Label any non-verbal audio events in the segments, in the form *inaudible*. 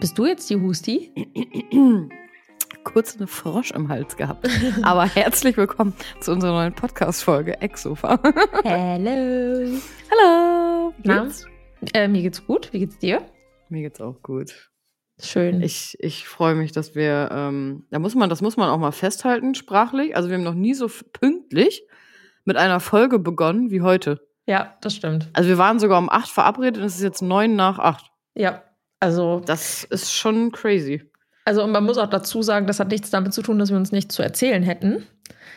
Bist du jetzt die Husti? Kurz eine Frosch im Hals gehabt. Aber herzlich willkommen zu unserer neuen Podcast-Folge Exofa. Hello. Hallo. Wie Na? geht's? Äh, mir geht's gut. Wie geht's dir? Mir geht's auch gut. Schön. Ich, ich freue mich, dass wir, ähm, da muss man, das muss man auch mal festhalten, sprachlich. Also wir haben noch nie so pünktlich mit einer Folge begonnen wie heute. Ja, das stimmt. Also wir waren sogar um acht verabredet und es ist jetzt neun nach acht. Ja. Also, Das ist schon crazy. also und man muss auch dazu sagen, das hat nichts damit zu tun, dass wir uns nichts zu erzählen hätten,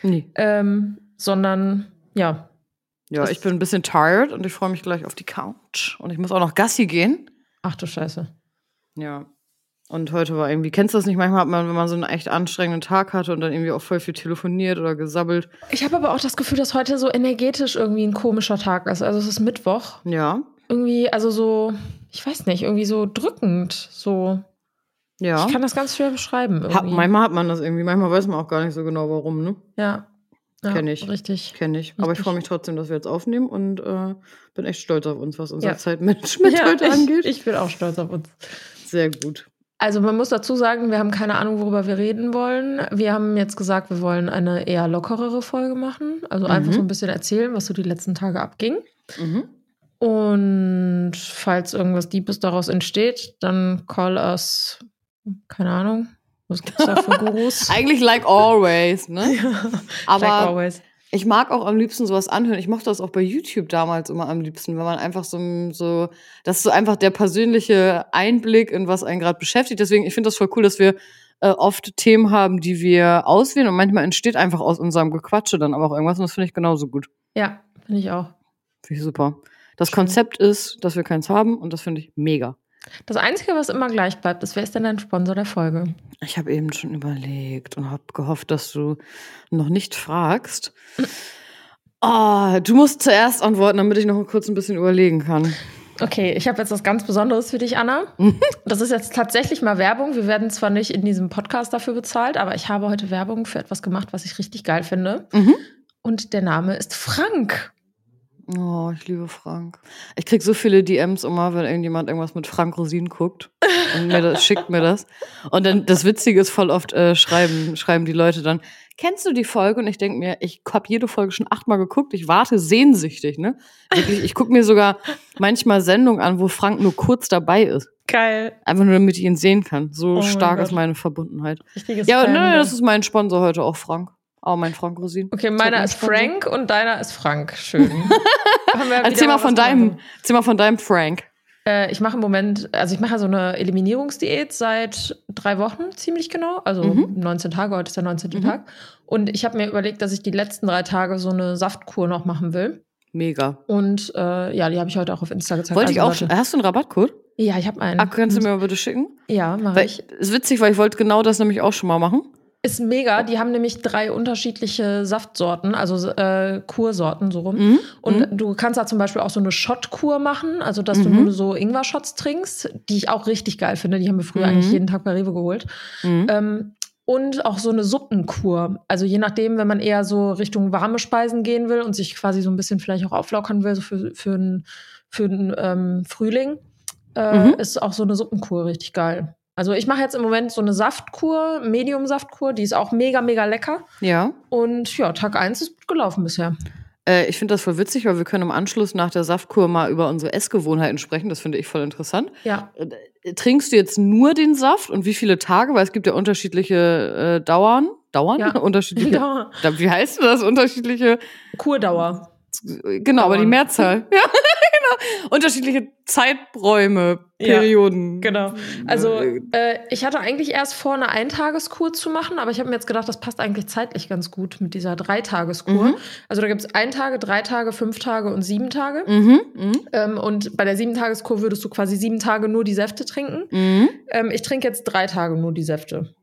Nee. ähm, sondern ja, Ja, ich bin ein bisschen tired und ich freue mich gleich auf die Couch. Und ich muss auch noch Gassi gehen. ach du Scheiße. Ja. Und heute war irgendwie, kennst du das nicht? Manchmal hat man, wenn man so einen echt anstrengenden Tag hatte und dann irgendwie auch voll viel telefoniert oder gesabbelt. Ich habe aber auch das Gefühl, dass heute so energetisch irgendwie ein komischer Tag ist. Also es ist Mittwoch. Ja. Irgendwie, also so, ich weiß nicht, irgendwie so drückend. So. Ja. Ich kann das ganz schwer beschreiben. Hat, Irgendwie. manchmal hat man das irgendwie, manchmal weiß man auch gar nicht so genau warum, ne? ja. ja. Kenn ich. Richtig. Kenne ich. Aber ich freue mich trotzdem, dass wir jetzt aufnehmen und äh, bin echt stolz auf uns, was unser Ja. Zeitmanagement Ja, heute ich, angeht. ich bin auch stolz auf uns. Sehr gut. Also man muss dazu sagen, wir haben keine Ahnung, worüber wir reden wollen. Wir haben jetzt gesagt, wir wollen eine eher lockerere Folge machen. Also einfach Mhm. so ein bisschen erzählen, was so die letzten Tage abging. Mhm. Und falls irgendwas Deepes daraus entsteht, dann call us, keine Ahnung, was gibt's da für *laughs* Gurus? Eigentlich like always, ne? like Aber always. Ich mag auch am liebsten sowas anhören. Ich mochte das auch bei YouTube damals immer am liebsten, wenn man einfach so, so das ist so einfach der persönliche Einblick in was einen gerade beschäftigt. Deswegen, ich finde das voll cool, dass wir äh, oft Themen haben, die wir auswählen und manchmal entsteht einfach aus unserem Gequatsche dann aber auch irgendwas und das finde ich genauso gut. Ja, finde ich auch. Finde ich super. Das Schön. Konzept ist, dass wir keins haben und das finde ich mega. Das Einzige, was immer gleich bleibt, ist, wer ist denn dein Sponsor der Folge? Ich habe eben schon überlegt und habe gehofft, dass du noch nicht fragst. Ah, du musst zuerst antworten, damit ich noch kurz ein bisschen überlegen kann. Okay, ich habe jetzt was ganz Besonderes für dich, Anna. Das ist jetzt tatsächlich mal Werbung. Wir werden zwar nicht in diesem Podcast dafür bezahlt, aber ich habe heute Werbung für etwas gemacht, was ich richtig geil finde. Mhm. Und der Name ist Frank. Oh, ich liebe Frank. Ich krieg so viele DMs immer, wenn irgendjemand irgendwas mit Frank Rosin guckt und mir das, schickt mir das. Und dann das Witzige ist voll oft äh, schreiben schreiben die Leute dann, kennst du die Folge? Und ich denk mir, ich habe jede Folge schon achtmal geguckt. Ich warte sehnsüchtig, ne? Wirklich, ich guck mir sogar manchmal Sendungen an, wo Frank nur kurz dabei ist, Geil. einfach nur damit ich ihn sehen kann. So Oh mein stark Gott. ist meine Verbundenheit. Richtiges Ja, Fan. ne, das ist mein Sponsor heute auch Frank. Auch mein Frank Rosin. Okay, meiner ist. Frank und deiner ist Frank. Schön. *laughs* Wir Erzähl mal von deinem, erzähl mal von deinem Frank. Äh, ich mache im Moment, also ich mache so eine Eliminierungsdiät seit drei Wochen, ziemlich genau. Also Mhm. 19 Tage, heute ist der 19. Mhm. Tag. Und ich habe mir überlegt, dass ich die letzten drei Tage so eine Saftkur noch machen will. Mega. Und äh, ja, die habe ich heute auch auf Insta gezeigt. Wollte ich auch. Also, Hast du einen Rabattcode? Ja, ich habe einen. Ah, kannst du mir mal bitte schicken? Ja, mache ich. ist witzig, weil ich wollte genau das nämlich auch schon mal machen. Ist mega. Die haben nämlich drei unterschiedliche Saftsorten, also äh, Kursorten so rum. Mhm. Und du kannst da zum Beispiel auch so eine Shot-Kur machen, also dass du Mhm. nur so Ingwer-Shots trinkst, die ich auch richtig geil finde. Die haben wir früher Mhm. eigentlich jeden Tag bei Rewe geholt. Mhm. Ähm, und auch so eine Suppenkur. Also je nachdem, wenn man eher so Richtung warme Speisen gehen will und sich quasi so ein bisschen vielleicht auch auflockern will, so für, für einen für einen, ähm, Frühling, äh, Mhm. ist auch so eine Suppenkur richtig geil. Also ich mache jetzt im Moment so eine Saftkur, Medium-Saftkur, die ist auch mega, mega lecker. Ja. Und ja, Tag 1 ist gut gelaufen bisher. Äh, ich finde das voll witzig, weil wir können im Anschluss nach der Saftkur mal über unsere Essgewohnheiten sprechen. Das finde ich voll interessant. Ja. Äh, Trinkst du jetzt nur den Saft und wie viele Tage? Weil es gibt ja unterschiedliche äh, Dauern. Dauern? Ja. *laughs* Unterschiedliche. *laughs* Dauer. Da- Wie heißt das? Unterschiedliche. Kurdauer. Genau, aber die Dauern. Mehrzahl. *laughs* Ja. *laughs* Unterschiedliche Zeiträume, Ja, Perioden. Genau. Also Äh, ich hatte eigentlich erst vor, eine Eintageskur zu machen, aber ich habe mir jetzt gedacht, das passt eigentlich zeitlich ganz gut mit dieser Dreitageskur. Mhm. Also da gibt es ein Tage, drei Tage, fünf Tage und sieben Tage. Mhm. Mhm. Ähm, und bei der Sieben-Tageskur würdest du quasi sieben Tage nur die Säfte trinken. Mhm. Ähm, ich trinke jetzt drei Tage nur die Säfte.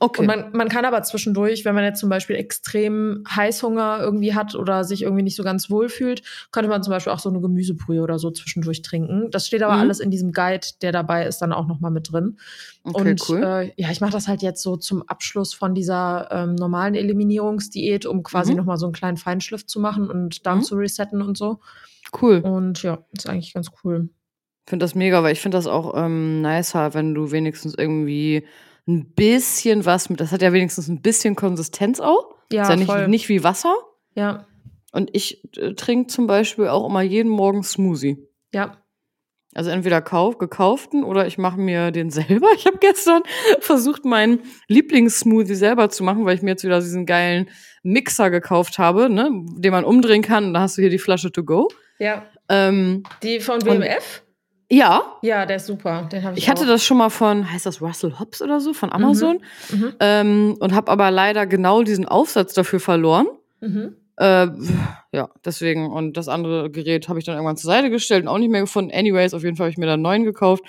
Okay. Und man, man kann aber zwischendurch, wenn man jetzt zum Beispiel extrem Heißhunger irgendwie hat oder sich irgendwie nicht so ganz wohl fühlt, könnte man zum Beispiel auch so eine Gemüsebrühe oder so zwischendurch trinken. Das steht aber Mhm. alles in diesem Guide, der dabei ist, dann auch nochmal mit drin. okay, und cool. äh, ja, ich mache das halt jetzt so zum Abschluss von dieser ähm, normalen Eliminierungsdiät, um quasi Mhm. nochmal so einen kleinen Feinschliff zu machen und Darm Mhm. zu resetten und so. cool. Und ja, ist eigentlich ganz cool. finde das mega, weil ich finde das auch ähm, nicer, wenn du wenigstens irgendwie ein bisschen was mit, das hat ja wenigstens ein bisschen Konsistenz auch. Ja, ist ja nicht, voll. nicht wie Wasser. Ja, Und ich äh, trinke zum Beispiel auch immer jeden Morgen Smoothie. ja. Also entweder kauf, gekauften oder ich mache mir den *laughs* selber. Ich habe gestern versucht, meinen Lieblingssmoothie selber zu machen, weil ich mir jetzt wieder diesen geilen Mixer gekauft habe, ne, den man umdrehen kann. Und da hast du hier die Flasche to go. Ja. Ähm, Die von WMF? Ja, Ja, der ist super. Den habe ich ich hatte auch. das schon mal von, heißt das Russell Hobbs oder so, von Amazon. Mhm. Ähm, und habe aber leider genau diesen Aufsatz dafür verloren. Mhm. Äh, ja, deswegen. Und das andere Gerät habe ich dann irgendwann zur Seite gestellt und auch nicht mehr gefunden. Anyways, auf jeden Fall habe ich mir da einen neuen gekauft.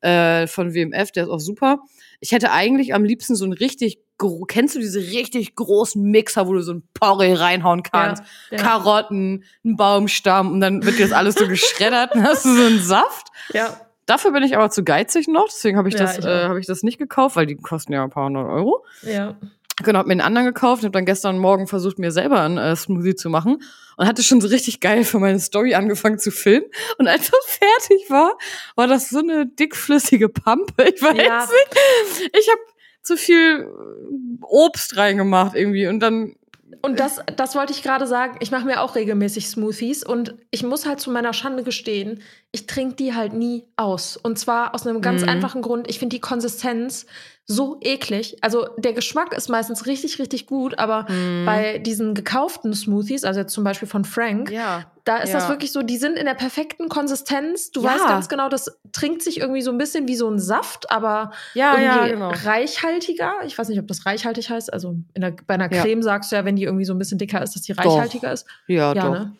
Äh, von WMF, der ist auch super. Ich hätte eigentlich am liebsten so einen richtig, kennst du diese richtig großen Mixer, wo du so ein Porree reinhauen kannst? Ja, ja. Karotten, einen Baumstamm und dann wird dir das alles so geschreddert und hast du so einen Saft. Ja. Dafür bin ich aber zu geizig noch, deswegen habe ich, Ja, das, äh, habe ich das nicht gekauft, weil die kosten ja ein paar hundert Euro. Ja. Genau, hab mir einen anderen gekauft, habe dann gestern Morgen versucht, mir selber einen äh, Smoothie zu machen und hatte schon so richtig geil für meine Story angefangen zu filmen. Und als das *laughs* fertig war, war das so eine dickflüssige Pampe. Ich weiß Ja. nicht. Ich habe zu viel äh, Obst reingemacht irgendwie und dann Und das, das wollte ich gerade sagen. Ich mache mir auch regelmäßig Smoothies und ich muss halt zu meiner Schande gestehen, ich trinke die halt nie aus. Und zwar aus einem ganz Mhm. einfachen Grund. Ich finde die Konsistenz so eklig. Also der Geschmack ist meistens richtig, richtig gut, aber bei diesen gekauften Smoothies, also jetzt zum Beispiel von Frank, ja. Da ist das Ja. wirklich so, die sind in der perfekten Konsistenz. Du Ja. weißt ganz genau, das trinkt sich irgendwie so ein bisschen wie so ein Saft, aber Ja, irgendwie ja, genau. reichhaltiger. Ich weiß nicht, ob das reichhaltig heißt. Also in der, bei einer. Creme sagst du ja, wenn die irgendwie so ein bisschen dicker ist, dass die reichhaltiger ist. Ja, Ja, doch. ne?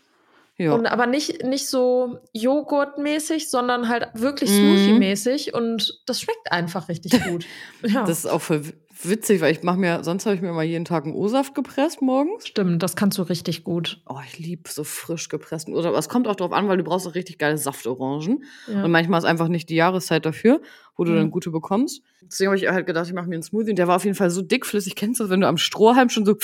Ja. Und aber nicht, nicht so Joghurtmäßig, sondern halt wirklich Mhm. Smoothie-mäßig. Und das schmeckt einfach richtig gut. *laughs* Ja, Das ist auch voll witzig, weil ich mache mir, sonst habe ich mir immer jeden Tag einen O-Saft gepresst morgens. stimmt. Das kannst du richtig gut. Oh, ich liebe so frisch gepressten O-Saft. Aber es kommt auch drauf an, weil du brauchst auch richtig geile Saftorangen. Ja. Und manchmal ist einfach nicht die Jahreszeit dafür, wo du Mhm. dann gute bekommst. Deswegen habe ich halt gedacht, ich mache mir einen Smoothie. Und der war auf jeden Fall so dickflüssig. Kennst du das, wenn du am Strohhalm schon so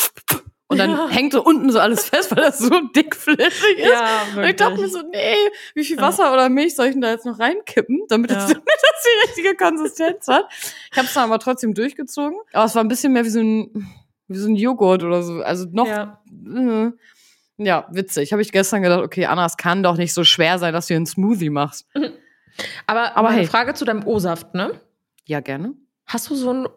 und dann Ja. hängt so unten so alles fest, weil das so dickflüssig ist. Ja, Und ich dachte mir so, nee, wie viel Ja. Wasser oder Milch soll ich denn da jetzt noch reinkippen, damit, das, Ja. *laughs* damit das die richtige Konsistenz hat? Ich habe es dann aber trotzdem durchgezogen. Aber es war ein bisschen mehr wie so ein, wie so ein Joghurt oder so. Also noch, Ja. äh, ja, witzig. Habe ich gestern gedacht, okay, Anna, es kann doch nicht so schwer sein, dass du einen Smoothie machst. *laughs* Aber, Aber meine hey. Frage zu deinem O-Saft, ne? Ja, gerne. Hast du so ein,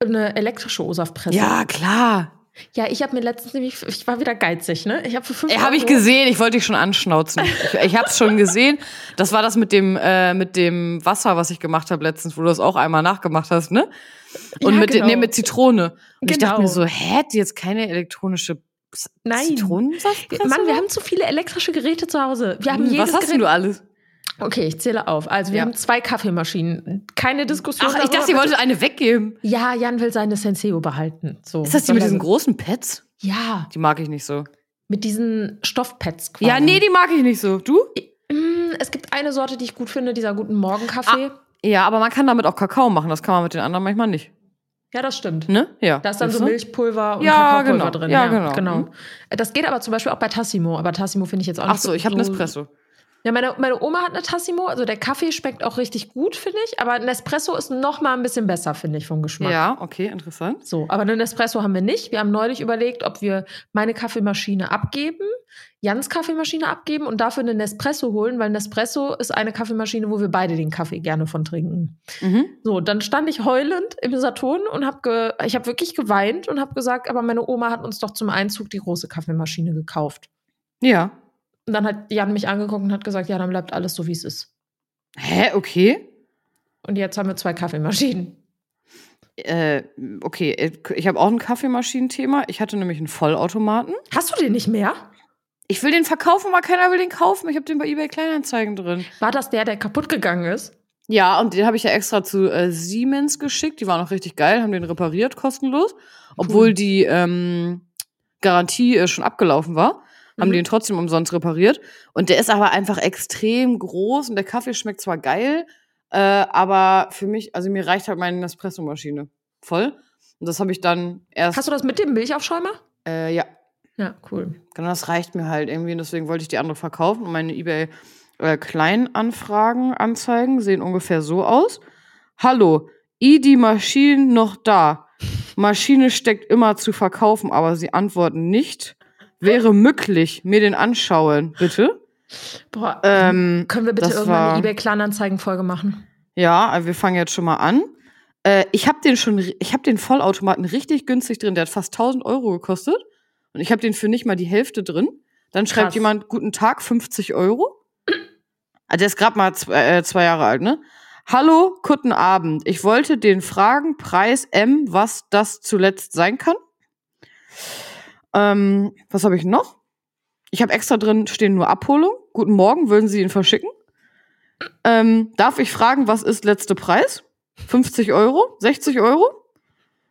eine elektrische O-Saftpresse? Ja, klar. Ja, ich habe mir letztens nämlich, ich war wieder geizig, ne? Ich habe für fünf Ja, habe ich gesehen. Ich wollte dich schon anschnauzen. Ich, ich habe es schon gesehen. Das war das mit dem äh, mit dem Wasser, was ich gemacht habe letztens, wo du das auch einmal nachgemacht hast, ne? Und Ja, mit, genau. nee, mit Zitrone. Und ich dachte Genau. mir so, hä, die jetzt keine elektronische Nein. Zitronensaft? Mann, wir haben zu viele elektrische Geräte zu Hause. Wir haben Hm, jedes Was hast Gerät. denn du alles? Okay, ich zähle auf. Also wir Ja. haben zwei Kaffeemaschinen. Keine Diskussion. Ach, ich dachte, ihr bitte. wolltet eine weggeben. Ja, Jan will seine Senseo behalten. So. Ist das die mit diesen großen Pads? Ja, Die mag ich nicht so. mit diesen Stoffpads quasi. Ja, nee, die mag ich nicht so. Du? Mm, Es gibt eine Sorte, die ich gut finde, dieser guten Morgenkaffee. Ja, aber man kann damit auch Kakao machen. Das kann man mit den anderen manchmal nicht. Ja, das stimmt. Ne? Ja. Da ist dann Siehst so? Milchpulver und Ja, Kakaopulver genau. drin. Ja, genau. Mhm. Das geht aber zum Beispiel auch bei Tassimo. Aber Tassimo finde ich jetzt auch Ach nicht so, ich habe so Nespresso. Ja, meine, meine Oma hat eine Tassimo. Also der Kaffee schmeckt auch richtig gut, finde ich. Aber Nespresso ist noch mal ein bisschen besser, finde ich, vom Geschmack. Ja, okay, interessant. So, aber einen Nespresso haben wir nicht. Wir haben neulich überlegt, ob wir meine Kaffeemaschine abgeben, Jans Kaffeemaschine abgeben und dafür einen Nespresso holen, weil Nespresso ist eine Kaffeemaschine, wo wir beide den Kaffee gerne von trinken. Mhm. So, dann stand ich heulend im Saturn und habe ich habe wirklich geweint und habe gesagt, aber meine Oma hat uns doch zum Einzug die große Kaffeemaschine gekauft. Ja. Und dann hat Jan mich angeguckt und hat gesagt, ja, dann bleibt alles so, wie es ist. Hä, okay. Und jetzt haben wir zwei Kaffeemaschinen. Äh, okay, ich habe auch ein Kaffeemaschinenthema. Ich hatte nämlich einen Vollautomaten. Hast du den nicht mehr? Ich will den verkaufen, aber keiner will den kaufen. Ich habe den bei eBay Kleinanzeigen drin. War das der, der kaputt gegangen ist? Ja, und den habe ich ja extra zu äh, Siemens geschickt. Die waren auch richtig geil, haben den repariert, kostenlos. Obwohl Cool. die ähm, Garantie äh, schon abgelaufen war. Haben Mhm. die den trotzdem umsonst repariert. Und der ist aber einfach extrem groß und der Kaffee schmeckt zwar geil, äh, aber für mich, also mir reicht halt meine Nespresso-Maschine voll. Und das habe ich dann erst. Hast du das mit dem Milchaufschäumer? Äh, ja, Ja, cool. genau, das reicht mir halt irgendwie. Und deswegen wollte ich die andere verkaufen und meine eBay äh, Kleinanfragen anzeigen, sehen ungefähr so aus. Hallo, i die Maschinen noch da. Maschine steckt immer zu verkaufen, aber sie antworten nicht. Wäre möglich, mir den anschauen, bitte. Boah, Ähm, können wir bitte irgendwann war- eine eBay-Kleinanzeigen-Folge machen? Ja, also wir fangen jetzt schon mal an. Äh, ich habe den schon, ich habe den Vollautomaten richtig günstig drin. Der hat fast 1000 Euro gekostet. Und ich habe den für nicht mal die Hälfte drin. Dann schreibt Krass. jemand, guten Tag, 50 Euro. Ah, Der ist gerade mal zwei, äh, zwei Jahre alt, ne? Hallo, guten Abend. Ich wollte den fragen, Preis M, was das zuletzt sein kann. Ähm, was habe ich noch? Ich habe extra drin stehen nur Abholung. Guten Morgen, würden Sie ihn verschicken? Ähm, darf ich fragen, was ist letzte Preis? 50 Euro? 60 Euro?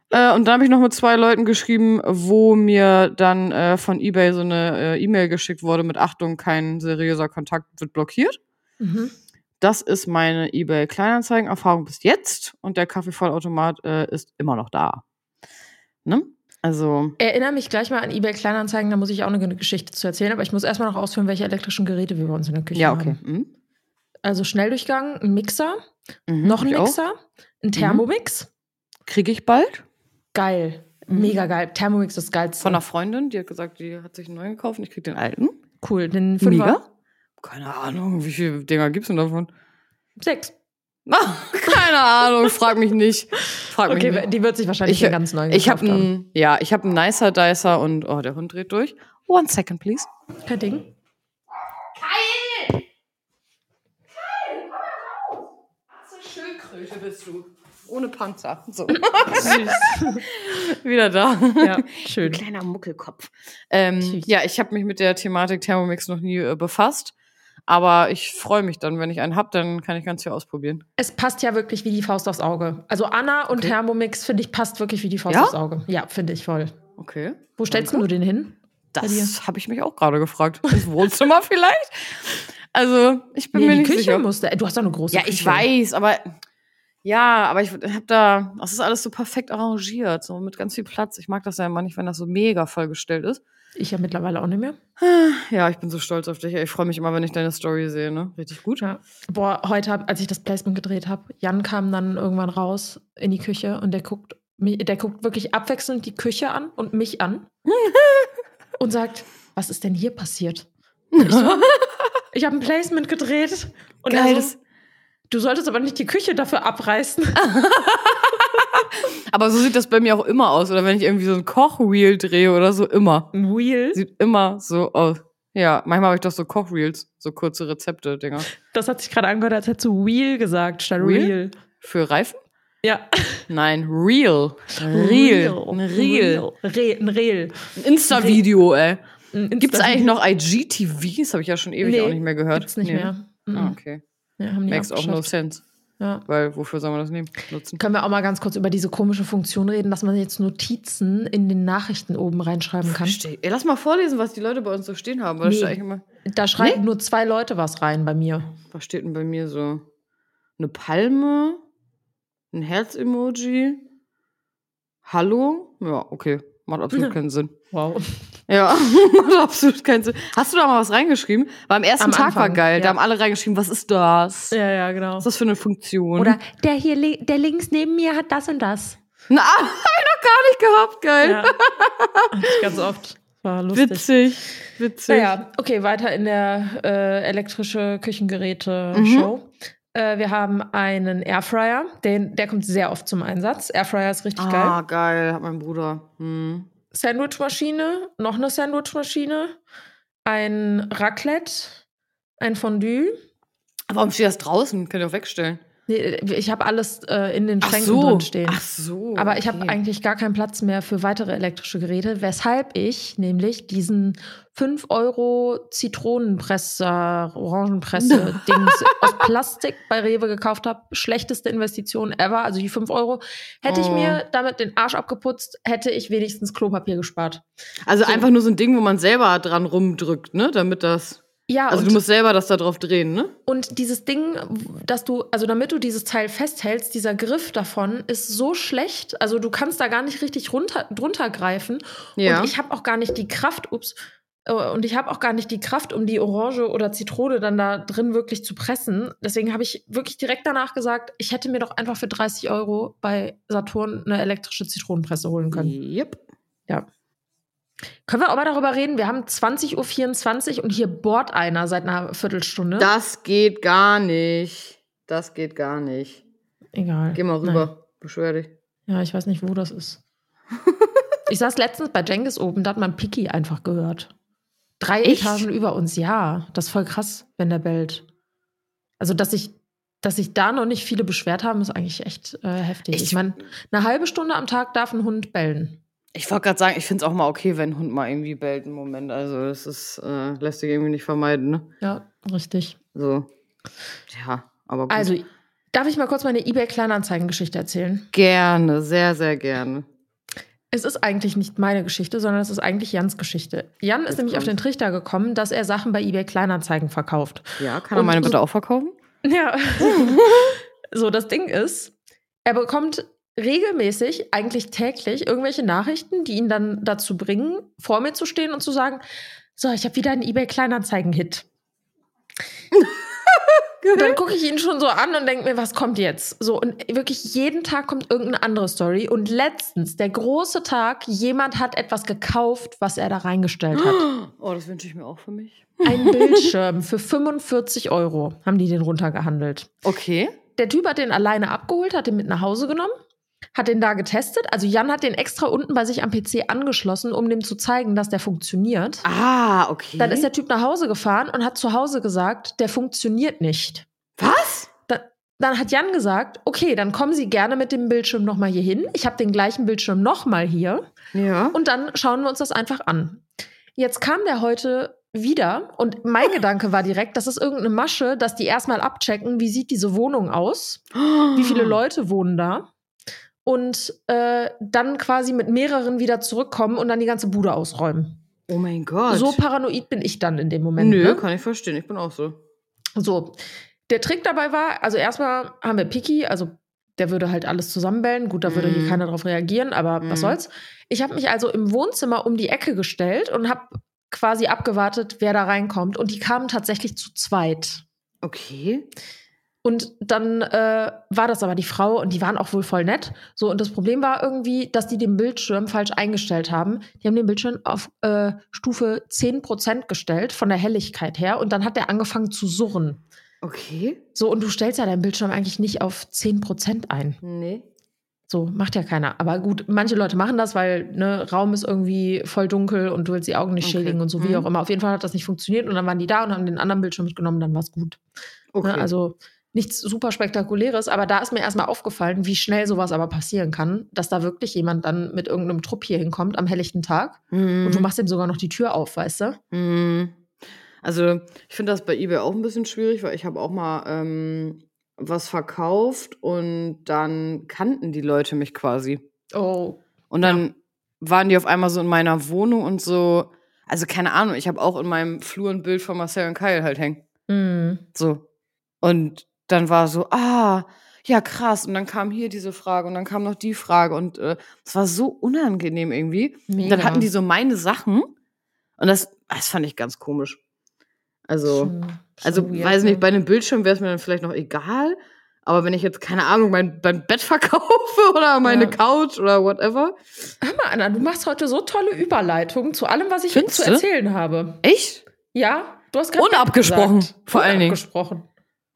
Äh, und dann habe ich noch mit zwei Leuten geschrieben, wo mir dann äh, von eBay so eine äh, E-Mail geschickt wurde mit Achtung, kein seriöser Kontakt wird blockiert. Mhm. Das ist meine eBay Kleinanzeigen-Erfahrung bis jetzt und der Kaffeevollautomat äh, ist immer noch da. Ne? Also, Erinnere mich gleich mal an eBay Kleinanzeigen, da muss ich auch eine Geschichte zu erzählen, aber ich muss erstmal noch ausführen, welche elektrischen Geräte wir bei uns in der Küche ja, haben. okay. Mhm. Also Schnelldurchgang, ein Mixer, Mhm, noch ein auch. Mixer, ein Thermomix. Kriege ich bald Geil. Mhm. Mega geil. Thermomix ist das geilste. von einer Freundin, die hat gesagt, die hat sich einen neuen gekauft und ich krieg den alten. cool. Den Fünfer. Mega. Keine Ahnung, wie viele Dinger gibt's denn davon? Sechs. *laughs* Keine Ahnung, frag mich nicht. Frag mich Okay, nicht. die wird sich wahrscheinlich Ich- ganz neuen Ich habe haben. einen, ja, ich habe einen nicer Dicer und oh, der Hund dreht durch. One second, please. Kein Ding. Schildkröte bist du. Ohne Panzer. So. Süß. *laughs* Wieder da. ja, *laughs* schön. Kleiner Muckelkopf. Ähm, ja, ich habe mich mit der Thematik Thermomix noch nie äh, befasst. Aber ich freue mich dann, wenn ich einen hab, dann kann ich ganz viel ausprobieren. Es passt ja wirklich wie die Faust aufs Auge. Also Anna und Okay. Thermomix, finde ich, passt wirklich wie die Faust Ja? aufs Auge. Ja, finde ich voll. Okay. Wo stellst Danke. du den hin? Das habe ich mich auch gerade gefragt. *laughs* Ins Wohnzimmer vielleicht? Also, ich bin Nee, mir die nicht Küche sicher. musste. Du hast doch eine große Ja, Küche. ich weiß, aber ja, aber ich habe da, das ist alles so perfekt arrangiert, so mit ganz viel Platz. Ich mag das ja immer nicht, wenn das so mega vollgestellt ist. Ich ja mittlerweile auch nicht mehr. Ja, ich bin so stolz auf dich. Ich freue mich immer, wenn ich deine Story sehe, ne? Richtig gut. Ja. Boah, heute, hab, als ich das Placement gedreht habe, Jan kam dann irgendwann raus in die Küche und der guckt, der guckt wirklich abwechselnd die Küche an und mich an *laughs* und sagt, was ist denn hier passiert? *laughs* Ich so, ich habe ein Placement gedreht. Und Geil, er so, du solltest aber nicht die Küche dafür abreißen. *laughs* Aber so sieht das bei mir auch immer aus. Oder wenn ich irgendwie so ein Kochwheel drehe oder so, immer. Ein Wheel. Sieht immer so aus. Ja, manchmal habe ich doch so Kochreels, so kurze Rezepte-Dinger. Das hat sich gerade angehört, als hättest du Wheel gesagt statt Wheel? Real. Für Reifen? Ja. Nein, Real. Real. Ein Reel. Re ein Reel. Ein Insta-Video, ey. Gibt's Insta- eigentlich noch IGTV? Das habe ich ja schon ewig Nee, auch nicht mehr gehört. Gibt's nicht Nee, ne? mehr. Mhm. Ah, okay. Ja, Makes auch no sense. Ja. Weil, wofür soll man das nehmen? Nutzen? Können wir auch mal ganz kurz über diese komische Funktion reden, dass man jetzt Notizen in den Nachrichten oben reinschreiben kann? Ey, lass mal vorlesen, was die Leute bei uns so stehen haben. Nee. Da schreiben nur zwei Leute was rein bei mir. was steht denn bei mir so? Eine Palme, ein Herz-Emoji, Hallo? Ja, okay. Macht absolut keinen Sinn. Wow. Ja, *laughs* macht absolut keinen Sinn. Hast du da mal was reingeschrieben? Weil am ersten Am Tag war Anfang, geil. ja. Da haben alle reingeschrieben, was ist das? Ja, ja, genau. Was ist das für eine Funktion? Oder der hier, der links neben mir hat das und das. Na, *laughs* hab ich noch gar nicht gehabt, geil. Ja. Ganz oft. War lustig. Witzig, witzig. Naja, okay, weiter in der äh, elektrische Küchengeräte-Show. Äh, wir haben einen Airfryer, den, der kommt sehr oft zum Einsatz. Airfryer ist richtig Ah, geil. geil, hat mein Bruder. Hm. Sandwichmaschine, noch eine Sandwichmaschine, ein Raclette, ein Fondue. Warum steht das draußen? Könnt ihr auch wegstellen. Nee, Ich habe alles äh, in den Schränken so. drin stehen. Ach so. Aber ich habe okay. eigentlich gar keinen Platz mehr für weitere elektrische Geräte, weshalb ich nämlich diesen 5 Euro Zitronenpresser, Orangenpresse-Dings *laughs* aus Plastik bei Rewe gekauft habe. Schlechteste Investition ever. Also die 5 Euro. Hätte ich Oh. mir damit den Arsch abgeputzt, hätte ich wenigstens Klopapier gespart. Also so. einfach nur so ein Ding, wo man selber dran rumdrückt, ne? Damit das. Ja, Also du musst selber das da drauf drehen, ne? und dieses Ding, dass du, also damit du dieses Teil festhältst, dieser Griff davon ist so schlecht. Also du kannst da gar nicht richtig runter, drunter greifen. Ja. Und ich habe auch gar nicht die Kraft, ups, Äh, Und ich habe auch gar nicht die Kraft, um die Orange oder Zitrone dann da drin wirklich zu pressen. Deswegen habe ich wirklich direkt danach gesagt, ich hätte mir doch einfach für 30 Euro bei Saturn eine elektrische Zitronenpresse holen können. Yep. Ja. Können wir auch mal darüber reden? Wir haben 20.24 Uhr und hier bohrt einer seit einer Viertelstunde. Das geht gar nicht. Das geht gar nicht. Egal. Geh mal Nein. rüber. Beschwer dich. Ja, ich weiß nicht, wo das ist. *laughs* ich saß letztens bei Jengis oben, da hat man Piki einfach gehört. Drei Echt? Etagen über uns, ja. Das ist voll krass, wenn der bellt. Also, dass sich dass sich da noch nicht viele beschwert haben, ist eigentlich echt äh, heftig. Ich- Ich meine, eine halbe Stunde am Tag darf ein Hund bellen. Ich wollte gerade sagen, ich finde es auch mal okay, wenn ein Hund mal irgendwie bellt im Moment. Also, das ist, äh, lässt sich irgendwie nicht vermeiden, ne? Ja, richtig. So. Ja, aber gut. Also, darf ich mal kurz meine eBay-Kleinanzeigen-Geschichte erzählen? Gerne, sehr, sehr gerne. Es ist eigentlich nicht meine Geschichte, sondern es ist eigentlich Jans Geschichte. Jan ist Jetzt nämlich auf den kommt's. Trichter gekommen, dass er Sachen bei eBay Kleinanzeigen verkauft. Ja, kann er Und meine bitte auch verkaufen? *laughs* Ja. *laughs* so, das Ding ist, er bekommt regelmäßig, eigentlich täglich, irgendwelche Nachrichten, die ihn dann dazu bringen, vor mir zu stehen und zu sagen, so, ich habe wieder einen eBay-Kleinanzeigen-Hit. Dann gucke ich ihn schon so an und denke mir, was kommt jetzt? So, und wirklich jeden Tag kommt irgendeine andere Story. Und letztens, der große Tag, jemand hat etwas gekauft, was er da reingestellt hat. Oh, das wünsche ich mir auch für mich. Ein Bildschirm für 45 Euro haben die den runtergehandelt. Okay. Der Typ hat den alleine abgeholt, hat den mit nach Hause genommen, hat den da getestet. Also Jan hat den extra unten bei sich am PC angeschlossen, um dem zu zeigen, dass der funktioniert. Ah, okay. Dann ist der Typ nach Hause gefahren und hat zu Hause gesagt, der funktioniert nicht. Was? Da, dann hat Jan gesagt, okay, dann kommen Sie gerne mit dem Bildschirm nochmal hier hin. Ich habe den gleichen Bildschirm nochmal hier. Ja. Und dann schauen wir uns das einfach an. Jetzt kam der heute wieder und mein Gedanke war direkt, das ist irgendeine Masche, dass die erstmal abchecken, wie sieht diese Wohnung aus, wie viele Leute wohnen da und äh, dann quasi mit mehreren wieder zurückkommen und dann die ganze Bude ausräumen. Oh mein Gott. So paranoid bin ich dann in dem Moment. Nö, ne? kann ich verstehen. Ich bin auch so. So, der Trick dabei war, also erstmal haben wir Piki, also der würde halt alles zusammenbellen. Gut, da würde Mhm. hier keiner drauf reagieren, aber was Mhm. soll's. Ich habe mich also im Wohnzimmer um die Ecke gestellt und habe quasi abgewartet, wer da reinkommt. Und die kamen tatsächlich zu zweit. Okay. Und dann äh, war das aber die Frau und die waren auch wohl voll nett. So, und das Problem war irgendwie, dass die den Bildschirm falsch eingestellt haben. Die haben den Bildschirm auf äh, Stufe 10% gestellt, von der Helligkeit her. Und dann hat der angefangen zu surren. Okay. So, und du stellst ja deinen Bildschirm eigentlich nicht auf 10% ein. Nee. So, macht ja keiner. Aber gut, manche Leute machen das, weil ne, Raum ist irgendwie voll dunkel und du willst die Augen nicht Okay. schädigen und so, wie Mhm. auch immer. Auf jeden Fall hat das nicht funktioniert und dann waren die da und haben den anderen Bildschirm mitgenommen, dann war es gut. Okay. Ne? Also nichts super Spektakuläres, aber da ist mir erstmal aufgefallen, wie schnell sowas aber passieren kann, dass da wirklich jemand dann mit irgendeinem Trupp hier hinkommt am helllichten Tag Mhm. und du machst ihm sogar noch die Tür auf, weißt du? Mhm. Also, ich finde das bei eBay auch ein bisschen schwierig, weil ich habe auch mal ähm, was verkauft und dann kannten die Leute mich quasi. Oh. Und dann waren die auf einmal so in meiner Wohnung und so, also keine Ahnung, ich habe auch in meinem Flur ein Bild von Marcel und Kyle halt hängen. Mhm. So. Und dann war so, ah, ja, krass. Und dann kam hier diese Frage und dann kam noch die Frage und äh, es war so unangenehm irgendwie. Und dann hatten die so meine Sachen und das, das fand ich ganz komisch. Also, Schon- schon also weird, weiß ne? nicht, bei einem Bildschirm wäre es mir dann vielleicht noch egal. Aber wenn ich jetzt, keine Ahnung, mein, mein Bett *laughs* verkaufe oder meine Ja. Couch oder whatever. Hör mal, Anna, du machst heute so tolle Überleitungen zu allem, was ich zu erzählen habe. Echt? Ja, du hast gerade Unabgesprochen, vor allen Dingen. Unabgesprochen.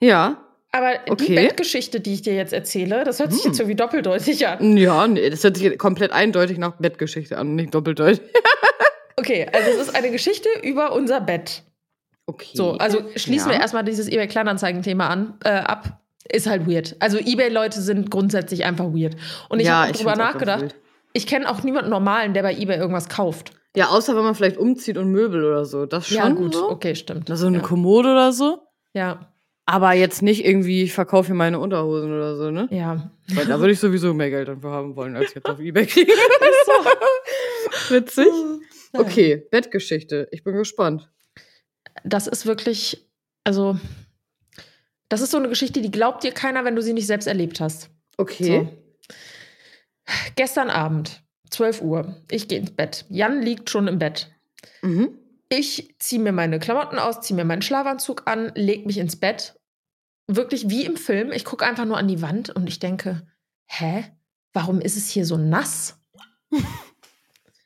Ja. Aber die Okay. Bettgeschichte, die ich dir jetzt erzähle, das hört sich Hm. jetzt irgendwie doppeldeutig an. Ja, nee, das hört sich komplett eindeutig nach Bettgeschichte an, nicht doppeldeutig. *laughs* Okay, also es ist eine Geschichte über unser Bett. Okay. So, also schließen Ja. wir erstmal dieses eBay-Kleinanzeigen-Thema an, äh, ab. Ist halt weird. Also eBay-Leute sind grundsätzlich einfach weird. Und ich Ja, habe drüber nachgedacht. Ich kenne auch niemanden Normalen, der bei eBay irgendwas kauft. Ja, außer wenn man vielleicht umzieht und Möbel oder so. Das schon. ja, gut, So, okay, stimmt. Na, so eine ja. Kommode oder so. ja, Aber jetzt nicht irgendwie, ich verkaufe hier meine Unterhosen oder so, ne? ja. Weil da würde ich sowieso mehr Geld dafür haben wollen, als ich jetzt auf Ebay kriege. *laughs* Witzig. Naja. Okay, Bettgeschichte. Ich bin gespannt. Das ist wirklich, also, das ist so eine Geschichte, die glaubt dir keiner, wenn du sie nicht selbst erlebt hast. Okay. Gestern Abend, 12 Uhr, ich gehe ins Bett. Jan liegt schon im Bett. Mhm. Ich ziehe mir meine Klamotten aus, ziehe mir meinen Schlafanzug an, leg mich ins Bett. Wirklich wie im Film. Ich gucke einfach nur an die Wand und ich denke, hä? Warum ist es hier so nass?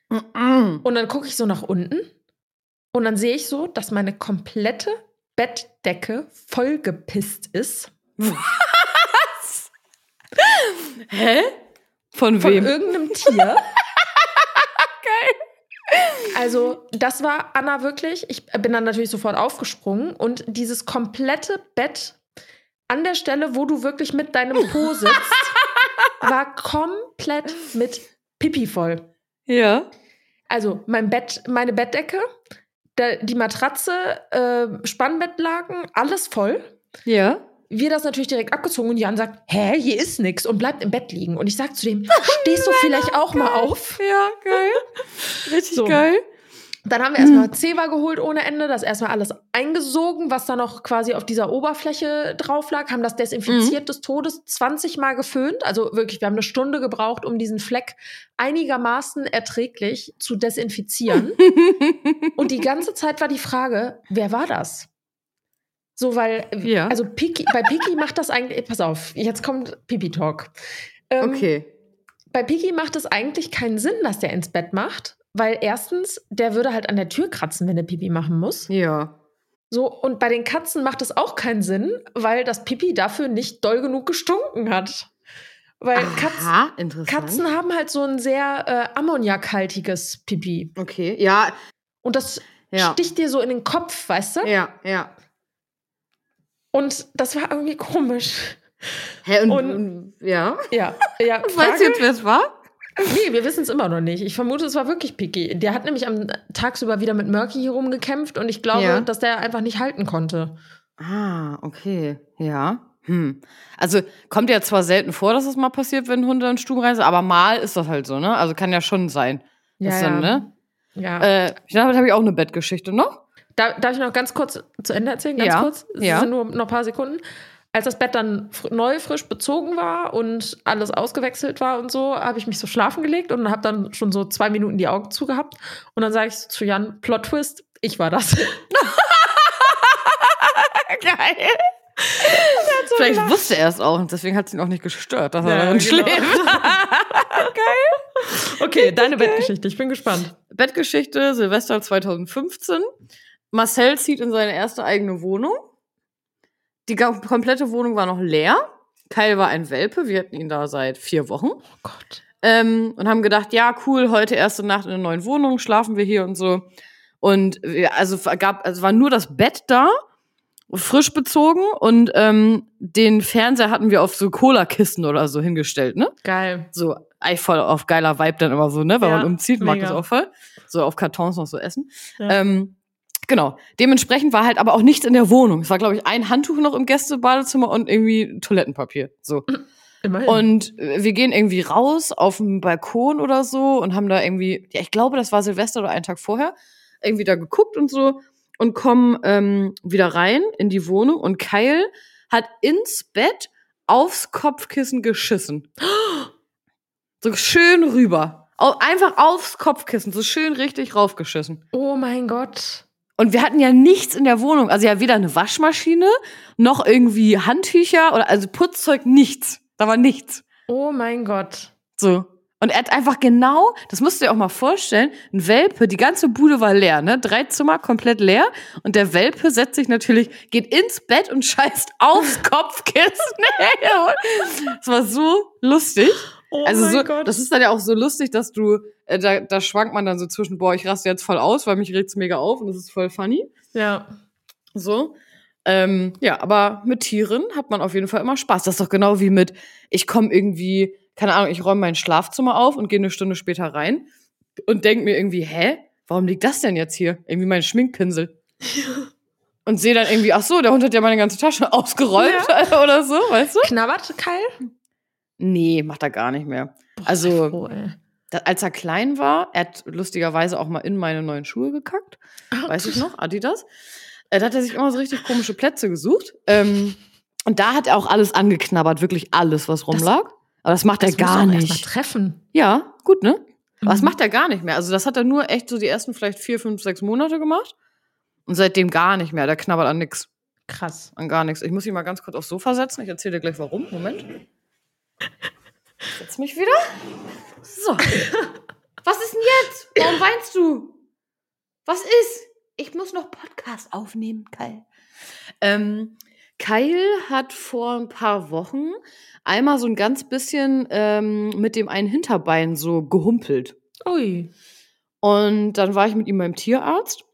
und dann gucke ich so nach unten und dann sehe ich so, dass meine komplette Bettdecke vollgepisst ist. Was? Hä? Von, Von wem? irgendeinem Tier. *laughs* Also, das war Anna wirklich. Ich bin dann natürlich sofort aufgesprungen und dieses komplette Bett an der Stelle, wo du wirklich mit deinem Po *laughs* sitzt, war komplett mit Pipi voll. Ja. Also, mein Bett, meine Bettdecke, die Matratze, äh, Spannbettlaken, alles voll. Ja. Wir das natürlich direkt abgezogen und Jan sagt, hä, hier ist nix und bleibt im Bett liegen. Und ich sag zu dem, *laughs* stehst du vielleicht auch mal auf? Ja, geil. Richtig So. geil. Dann haben wir erstmal Zewa geholt ohne Ende, das erstmal alles eingesogen, was da noch quasi auf dieser Oberfläche drauf lag, haben das desinfiziert des Todes 20 Mal geföhnt. Also wirklich, wir haben eine Stunde gebraucht, um diesen Fleck einigermaßen erträglich zu desinfizieren. *laughs* Und die ganze Zeit war die Frage, wer war das? So, weil, Ja. also Piki, bei Piki macht das eigentlich, pass auf, jetzt kommt Pipi-Talk. Ähm, okay. bei Piki macht es eigentlich keinen Sinn, dass der ins Bett macht, weil erstens, der würde halt an der Tür kratzen, wenn er Pipi machen muss. Ja. So, und bei den Katzen macht es auch keinen Sinn, weil das Pipi dafür nicht doll genug gestunken hat. Weil Katzen, Aha, interessant. Katzen haben halt so ein sehr äh, ammoniakhaltiges Pipi. Okay, ja, Und das ja. sticht dir so in den Kopf, weißt du? Ja, ja. Und das war irgendwie komisch. Hä, und, Und- und ja? Ja, ja. *laughs* Weißt Frage- du jetzt, wer es war? Nee, wir wissen es immer noch nicht. Ich vermute, es war wirklich Piki. Der hat nämlich am tagsüber wieder mit Murky hier rumgekämpft und ich glaube, Ja. dass der einfach nicht halten konnte. Ah, okay. Ja. Hm. Also kommt ja zwar selten vor, dass es mal passiert, wenn Hunde in Stuben reisen, aber mal ist das halt so, ne? Also kann ja schon sein. Ja, Das dann, ne? ja. Äh, damit habe ich auch eine Bettgeschichte noch. Da, darf ich noch ganz kurz zu Ende erzählen? Ganz Ja, kurz? Es ja. sind nur noch ein paar Sekunden. Als das Bett dann fr neu, frisch bezogen war und alles ausgewechselt war und so, habe ich mich so schlafen gelegt und habe dann schon so zwei Minuten die Augen zugehabt. Und dann sage ich so zu Jan, Plot Twist, ich war das. *laughs* Geil. Vielleicht wusste er es auch und deswegen hat es ihn auch nicht gestört, dass er Ja, darin genau. schläft. *laughs* Okay, deine Bettgeschichte, ich bin gespannt. Bettgeschichte, Silvester 2015. Marcel zieht in seine erste eigene Wohnung. Die komplette Wohnung war noch leer. Kyle war ein Welpe, wir hatten ihn da seit vier Wochen. Oh Gott. Ähm, und haben gedacht, ja, cool, heute erste Nacht in der neuen Wohnung, schlafen wir hier und so. Und wir, also es gab, also war nur das Bett da, frisch bezogen und ähm, den Fernseher hatten wir auf so Cola-Kisten oder so hingestellt, ne? Geil. so eigentlich voll auf geiler Vibe dann immer so, ne? Wenn Ja, man umzieht, mag mega. das auch voll. So auf Kartons noch so essen. Ja. Ähm, genau. Dementsprechend war halt aber auch nichts in der Wohnung. Es war, glaube ich, ein Handtuch noch im Gästebadezimmer und irgendwie Toilettenpapier. So. Immerhin. Und äh, wir gehen irgendwie raus auf den Balkon oder so und haben da irgendwie, ja, ich glaube, das war Silvester oder einen Tag vorher, irgendwie da geguckt und so und kommen ähm, wieder rein in die Wohnung und Kyle hat ins Bett aufs Kopfkissen geschissen. So schön rüber. Einfach aufs Kopfkissen, so schön richtig raufgeschissen. oh mein Gott. Und wir hatten ja nichts in der Wohnung. Also ja weder eine Waschmaschine, noch irgendwie Handtücher oder also Putzzeug, nichts. Da war nichts. Oh mein Gott. So. Und er hat einfach genau, das musst du dir auch mal vorstellen, ein Welpe, die ganze Bude war leer, ne? Drei Zimmer komplett leer. Und der Welpe setzt sich natürlich, geht ins Bett und *laughs* scheißt aufs Kopfkissen. *laughs* das war so lustig. Oh also mein so, Gott. das ist dann ja auch so lustig, dass du, da, da schwankt man dann so zwischen, boah, ich raste jetzt voll aus, weil mich regt's mega auf und das ist voll funny. ja. So. Ähm, ja, aber mit Tieren hat man auf jeden Fall immer Spaß. Das ist doch genau wie mit, ich komme irgendwie, keine Ahnung, ich räume mein Schlafzimmer auf und gehe eine Stunde später rein und denk mir irgendwie, hä, warum liegt das denn jetzt hier? Irgendwie mein Schminkpinsel. *laughs* Und sehe dann irgendwie, ach so, der Hund hat ja meine ganze Tasche *laughs* ausgeräumt *laughs* oder so, weißt du? Knabbert Kyle? Nee, macht er gar nicht mehr. Boah, Also- froh, als er klein war, er hat lustigerweise auch mal in meine neuen Schuhe gekackt. Weiß ich noch, Adidas. Äh, da hat er sich immer so richtig komische Plätze gesucht. Ähm, und da hat er auch alles angeknabbert, wirklich alles, was rumlag. Aber das macht er Das muss gar auch erst mal nicht. treffen. Ja, gut, ne? Aber das Mhm. macht er gar nicht mehr. Also das hat er nur echt so die ersten vielleicht vier, fünf, sechs Monate gemacht. Und seitdem gar nicht mehr. Der knabbert an nix. Krass. An gar nichts. Ich muss ihn mal ganz kurz aufs Sofa setzen. Ich erzähle dir gleich warum. Moment. Ich setz mich wieder. So. Was ist denn jetzt? Warum weinst du? Was ist? Ich muss noch Podcast aufnehmen, Kai. Ähm, Kyle hat vor ein paar Wochen einmal so ein ganz bisschen ähm, mit dem einen Hinterbein so gehumpelt. Ui. Und dann war ich mit ihm beim Tierarzt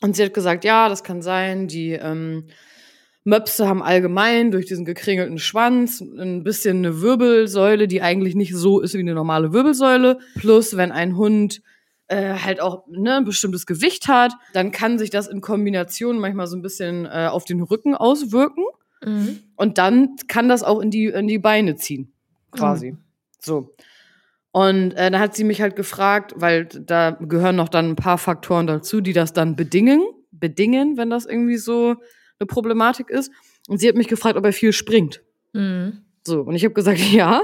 und sie hat gesagt, ja, das kann sein, die ähm, Möpse haben allgemein durch diesen gekringelten Schwanz ein bisschen eine Wirbelsäule, die eigentlich nicht so ist wie eine normale Wirbelsäule. Plus, wenn ein Hund äh, halt auch ne, ein bestimmtes Gewicht hat, dann kann sich das in Kombination manchmal so ein bisschen äh, auf den Rücken auswirken. Mhm. Und dann kann das auch in die, in die Beine ziehen, quasi. So. Und äh, dann hat sie mich halt gefragt, weil da gehören noch dann ein paar Faktoren dazu, die das dann bedingen, bedingen, wenn das irgendwie so eine Problematik ist. Und sie hat mich gefragt, ob er viel springt. Mhm. So, und ich habe gesagt, *laughs* ja,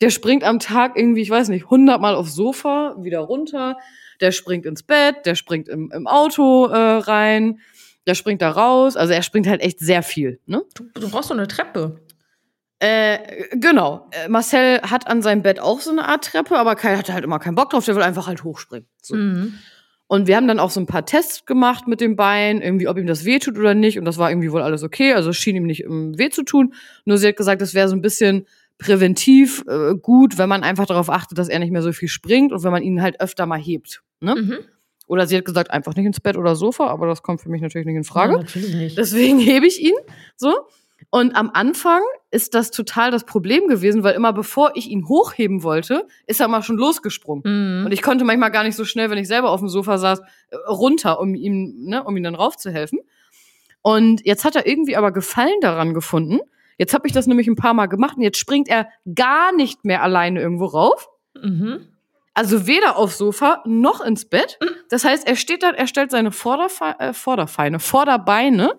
der springt am Tag irgendwie, ich weiß nicht, 100 Mal aufs Sofa, wieder runter, der springt ins Bett, der springt im, im Auto äh, rein, der springt da raus, also er springt halt echt sehr viel, ne? Du, du brauchst so eine Treppe. Äh, genau. Äh, Marcel hat an seinem Bett auch so eine Art Treppe, aber Kai hatte halt immer keinen Bock drauf, der will einfach halt hochspringen. So. Mhm. Und wir haben dann auch so ein paar Tests gemacht mit dem Bein, irgendwie, ob ihm das weh tut oder nicht. Und das war irgendwie wohl alles okay. Also es schien ihm nicht um, weh zu tun. Nur sie hat gesagt, das wäre so ein bisschen präventiv äh, gut, wenn man einfach darauf achtet, dass er nicht mehr so viel springt und wenn man ihn halt öfter mal hebt. Ne? Mhm. Oder sie hat gesagt, einfach nicht ins Bett oder Sofa, aber das kommt für mich natürlich nicht in Frage. Ja, natürlich nicht. Deswegen *laughs* hebe ich ihn so. Und am Anfang ist das total das Problem gewesen, weil immer bevor ich ihn hochheben wollte, ist er mal schon losgesprungen. Mhm. Und ich konnte manchmal gar nicht so schnell, wenn ich selber auf dem Sofa saß, runter, um ihm, ne, um ihm dann raufzuhelfen. Und jetzt hat er irgendwie aber Gefallen daran gefunden. Jetzt habe ich das nämlich ein paar Mal gemacht und jetzt springt er gar nicht mehr alleine irgendwo rauf. Mhm. Also weder aufs Sofa noch ins Bett. Das heißt, er steht dann, er stellt seine Vorderfe äh, Vorderfeine, Vorderbeine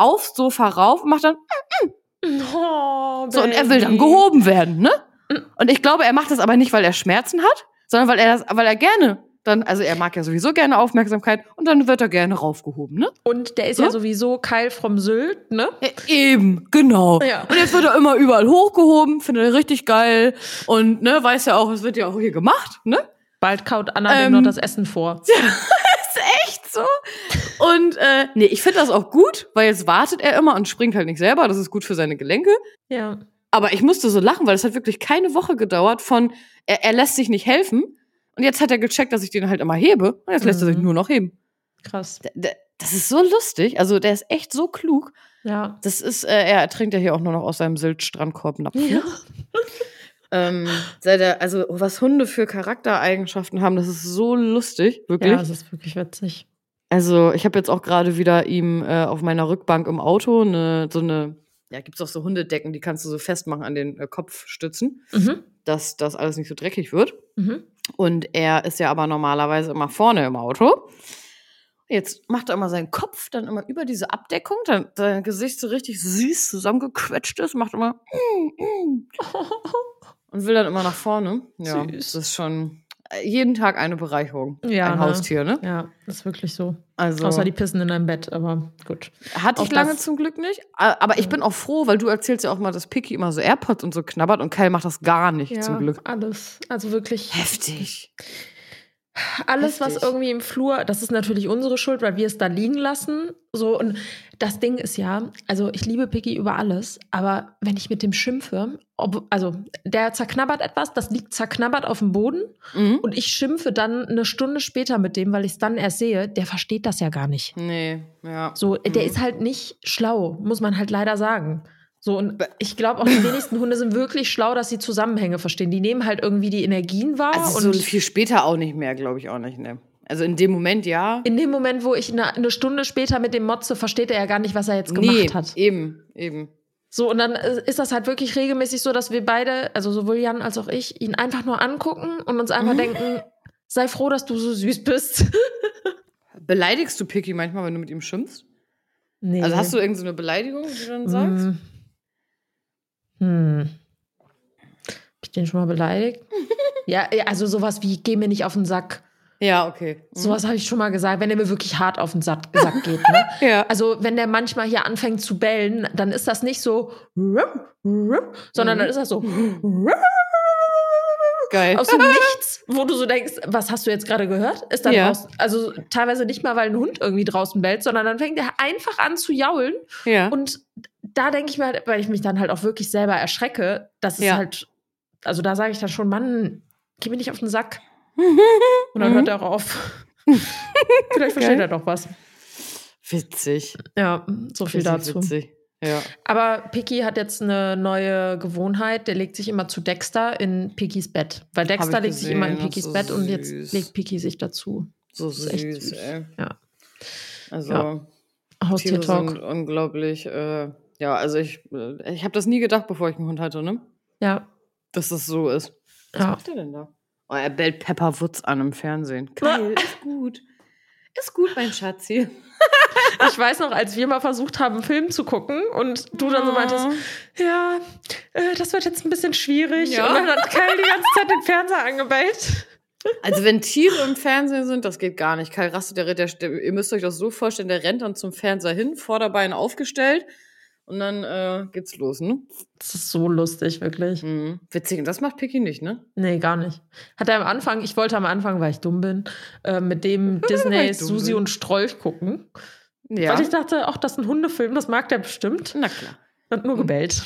aufs Sofa rauf und macht dann Oh, so und er will dann gehoben werden, ne? Und ich glaube, er macht das aber nicht, weil er Schmerzen hat, sondern weil er das, weil er gerne dann, also er mag ja sowieso gerne Aufmerksamkeit und dann wird er gerne raufgehoben, ne? Und der ist So? ja sowieso Keil vom Sylt, ne? Ja, eben, genau. Ja. Und jetzt wird er immer überall hochgehoben, findet er richtig geil und ne, weiß ja auch, es wird ja auch hier gemacht, ne? Bald kaut Anna Ähm, noch das Essen vor. *laughs* ist echt so. Und äh, nee, ich finde das auch gut, weil jetzt wartet er immer und springt halt nicht selber. Das ist gut für seine Gelenke. Ja. Aber ich musste so lachen, weil es hat wirklich keine Woche gedauert von, er, er lässt sich nicht helfen. Und jetzt hat er gecheckt, dass ich den halt immer hebe. Und jetzt lässt er sich Mhm. nur noch heben. Krass. Das ist so lustig. Also der ist echt so klug. Ja. Das ist, äh, er trinkt ja hier auch nur noch aus seinem Sylt-Strandkorb-Napf. Ja. *laughs* Ähm, also was Hunde für Charaktereigenschaften haben, das ist so lustig, wirklich. Ja, das ist wirklich witzig. Also ich habe jetzt auch gerade wieder ihm äh, auf meiner Rückbank im Auto eine, so eine, ja, gibt's auch so Hundedecken, die kannst du so festmachen an den äh, Kopfstützen, Mhm. dass das alles nicht so dreckig wird. Mhm. Und er ist ja aber normalerweise immer vorne im Auto. Jetzt macht er immer seinen Kopf dann immer über diese Abdeckung, dann sein Gesicht so richtig süß zusammengequetscht ist, macht immer mm, mm, *laughs* und will dann immer nach vorne. Ja, Süß. das ist schon äh, jeden Tag eine Bereicherung. Ja, ein ne? Haustier, ne? Ja, das ist wirklich so. Also Außer die pissen in deinem Bett, aber gut. Hatte Auch ich lange zum Glück nicht. Aber ich bin auch froh, weil du erzählst ja auch mal, dass Picky immer so AirPods und so knabbert und Kyle macht das gar nicht Ja, zum Glück. alles. Also wirklich Heftig. Alles, was heftig. irgendwie im Flur, das ist natürlich unsere Schuld, weil wir es da liegen lassen. So, und das Ding ist ja, also ich liebe Picky über alles, aber wenn ich mit dem schimpfe, ob, also der zerknabbert etwas, das liegt zerknabbert auf dem Boden Mhm. und ich schimpfe dann eine Stunde später mit dem, weil ich es dann erst sehe, der versteht das ja gar nicht. Nee, ja. So, der Mhm. ist halt nicht schlau, muss man halt leider sagen. So, und ich glaube auch, die wenigsten Hunde sind wirklich schlau, dass sie Zusammenhänge verstehen. Die nehmen halt irgendwie die Energien wahr. Also und so viel später auch nicht mehr, glaube ich auch nicht, ne? Also in dem Moment ja. in dem Moment, wo ich eine, eine Stunde später mit dem Motze, versteht er ja gar nicht, was er jetzt gemacht nee, hat. eben, eben. So, und dann äh, ist das halt wirklich regelmäßig so, dass wir beide, also sowohl Jan als auch ich, ihn einfach nur angucken und uns einfach Mhm. denken, sei froh, dass du so süß bist. *laughs* Beleidigst du Picky manchmal, wenn du mit ihm schimpfst? Nee. Also hast du irgendeine so eine Beleidigung, die du dann sagst? Hm. Hm. Hab ich den schon mal beleidigt? *laughs* Ja, also sowas wie, geh mir nicht auf den Sack. Ja, okay. Mhm. Sowas habe ich schon mal gesagt, wenn der mir wirklich hart auf den Sack, Sack *laughs* geht. Ne? Ja. Also wenn der manchmal hier anfängt zu bellen, dann ist das nicht so, sondern dann ist das so Geil. aus dem *laughs* Nichts, wo du so denkst, was hast du jetzt gerade gehört? Ist dann Ja. draußen, also teilweise nicht mal, weil ein Hund irgendwie draußen bellt, sondern dann fängt er einfach an zu jaulen ja. und da denke ich mir, halt, weil ich mich dann halt auch wirklich selber erschrecke, das ist Ja. halt, also da sage ich dann schon, Mann, geh mir nicht auf den Sack. *laughs* Und dann Mhm. hört er auch auf. *laughs* Vielleicht versteht Geil. er doch was. Witzig. Ja, so viel Richtig dazu. Witzig. Ja. Aber Picky hat jetzt eine neue Gewohnheit. Der legt sich immer zu Dexter in Pickys Bett. Weil Dexter legt sich immer in Pickys ist Bett und süß. jetzt legt Picky sich dazu. So süß, süß. ey. Ja. Also, Ja. Haustier-Talk. unglaublich. Äh, ja, also ich, äh, ich habe das nie gedacht, bevor ich einen Hund hatte, ne? Ja. Dass das so ist. Was ja. macht er denn da? Oh, er bellt Pepper Woods an im Fernsehen. Geil, ist gut. Ist gut, mein Schatzi. *laughs* Ich weiß noch, als wir mal versucht haben, einen Film zu gucken und du dann so meintest, ja, äh, das wird jetzt ein bisschen schwierig. Ja. Und dann hat Kyle die ganze Zeit den Fernseher angebellt. Also wenn Tiere im Fernsehen sind, das geht gar nicht. Kai rastet, der, der, der, ihr müsst euch das so vorstellen, der rennt dann zum Fernseher hin, Vorderbein aufgestellt und dann äh, geht's los, ne? Das ist so lustig, wirklich. Mhm. Witzig, und das macht Picky nicht, ne? Nee, gar nicht. Hat er am Anfang, ich wollte am Anfang, weil ich dumm bin, äh, mit dem *laughs* Disney Susi bin. und Strolch gucken. Ja. Weil ich dachte, ach, das ist ein Hundefilm, das mag der bestimmt. Na klar. Und nur gebellt.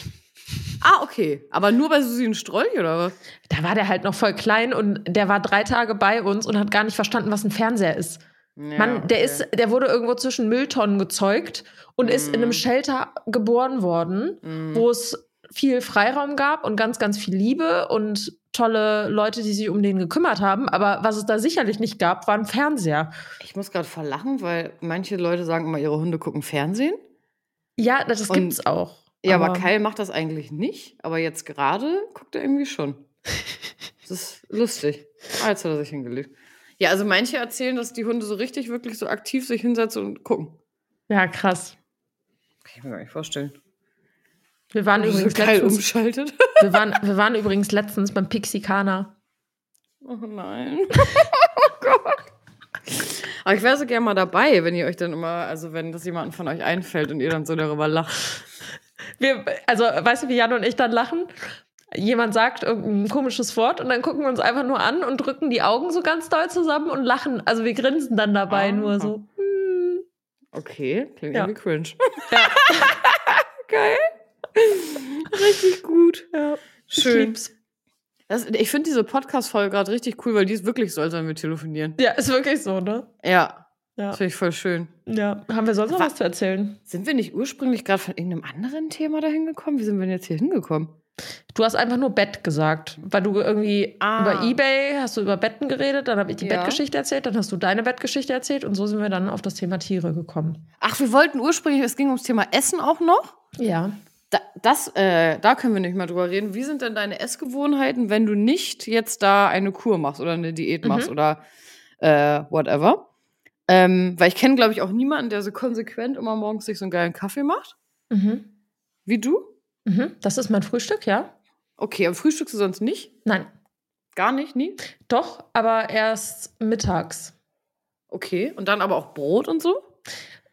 Ah, okay. Aber nur bei Susi und Strolch, oder was? Da war der halt noch voll klein und der war drei Tage bei uns und hat gar nicht verstanden, was ein Fernseher ist. Ja, Mann, der okay. ist, der wurde irgendwo zwischen Mülltonnen gezeugt und ist in einem Mhm. Shelter geboren worden, Mhm. wo es viel Freiraum gab und ganz, ganz viel Liebe und tolle Leute, die sich um den gekümmert haben. Aber was es da sicherlich nicht gab, war ein Fernseher. Ich muss gerade verlachen, weil manche Leute sagen immer, ihre Hunde gucken Fernsehen. Ja, das Und- gibt's auch. Ja, aber, Kyle macht das eigentlich nicht. Aber jetzt gerade guckt er irgendwie schon. *laughs* Das ist lustig. Ah, jetzt hat er sich hingelegt. Ja, also manche erzählen, dass die Hunde so richtig, wirklich so aktiv sich hinsetzen und gucken. Ja, krass. Kann ich mir gar nicht vorstellen. Wir waren, So übrigens letztens, umschaltet. wir, waren, wir waren übrigens letztens beim Pixikaner. Oh nein. *laughs* oh Gott. Aber ich wäre so gerne mal dabei, wenn ihr euch dann immer, also wenn das jemandem von euch einfällt und ihr dann so darüber lacht. Wir, also, weißt du, wie Jan und ich dann lachen? Jemand sagt irgendein komisches Wort und dann gucken wir uns einfach nur an und drücken die Augen so ganz doll zusammen und lachen. Also wir grinsen dann dabei Ah. nur so. hm. Okay, klingt Ja. irgendwie cringe. Ja. *laughs* Geil. Richtig gut. Ja, ich Schön. lieb's. Das, ich finde diese Podcast-Folge gerade richtig cool, weil die ist wirklich so, als wenn wir telefonieren. Ja, ist wirklich so, ne? Ja, Ja. das finde ich voll schön. ja. Haben wir sonst noch Wa- was zu erzählen? Sind wir nicht ursprünglich gerade von irgendeinem anderen Thema dahin gekommen? Wie sind wir denn jetzt hier hingekommen? Du hast einfach nur Bett gesagt, weil du irgendwie Ah. über Ebay hast du über Betten geredet, dann habe ich die Ja. Bettgeschichte erzählt, dann hast du deine Bettgeschichte erzählt und so sind wir dann auf das Thema Tiere gekommen. Ach, wir wollten ursprünglich, es ging ums Thema Essen auch noch. Ja. Da, das, äh, da können wir nicht mal drüber reden. Wie sind denn deine Essgewohnheiten, wenn du nicht jetzt da eine Kur machst oder eine Diät machst Mhm. oder äh, whatever? Ähm, weil ich kenne, glaube ich, auch niemanden, der so konsequent immer morgens sich so einen geilen Kaffee macht. Mhm. Wie du? Mhm. Das ist mein Frühstück, ja? Okay, aber frühstückst du sonst nicht? Nein. Gar nicht, nie? Doch, aber erst mittags. Okay, und dann aber auch Brot und so?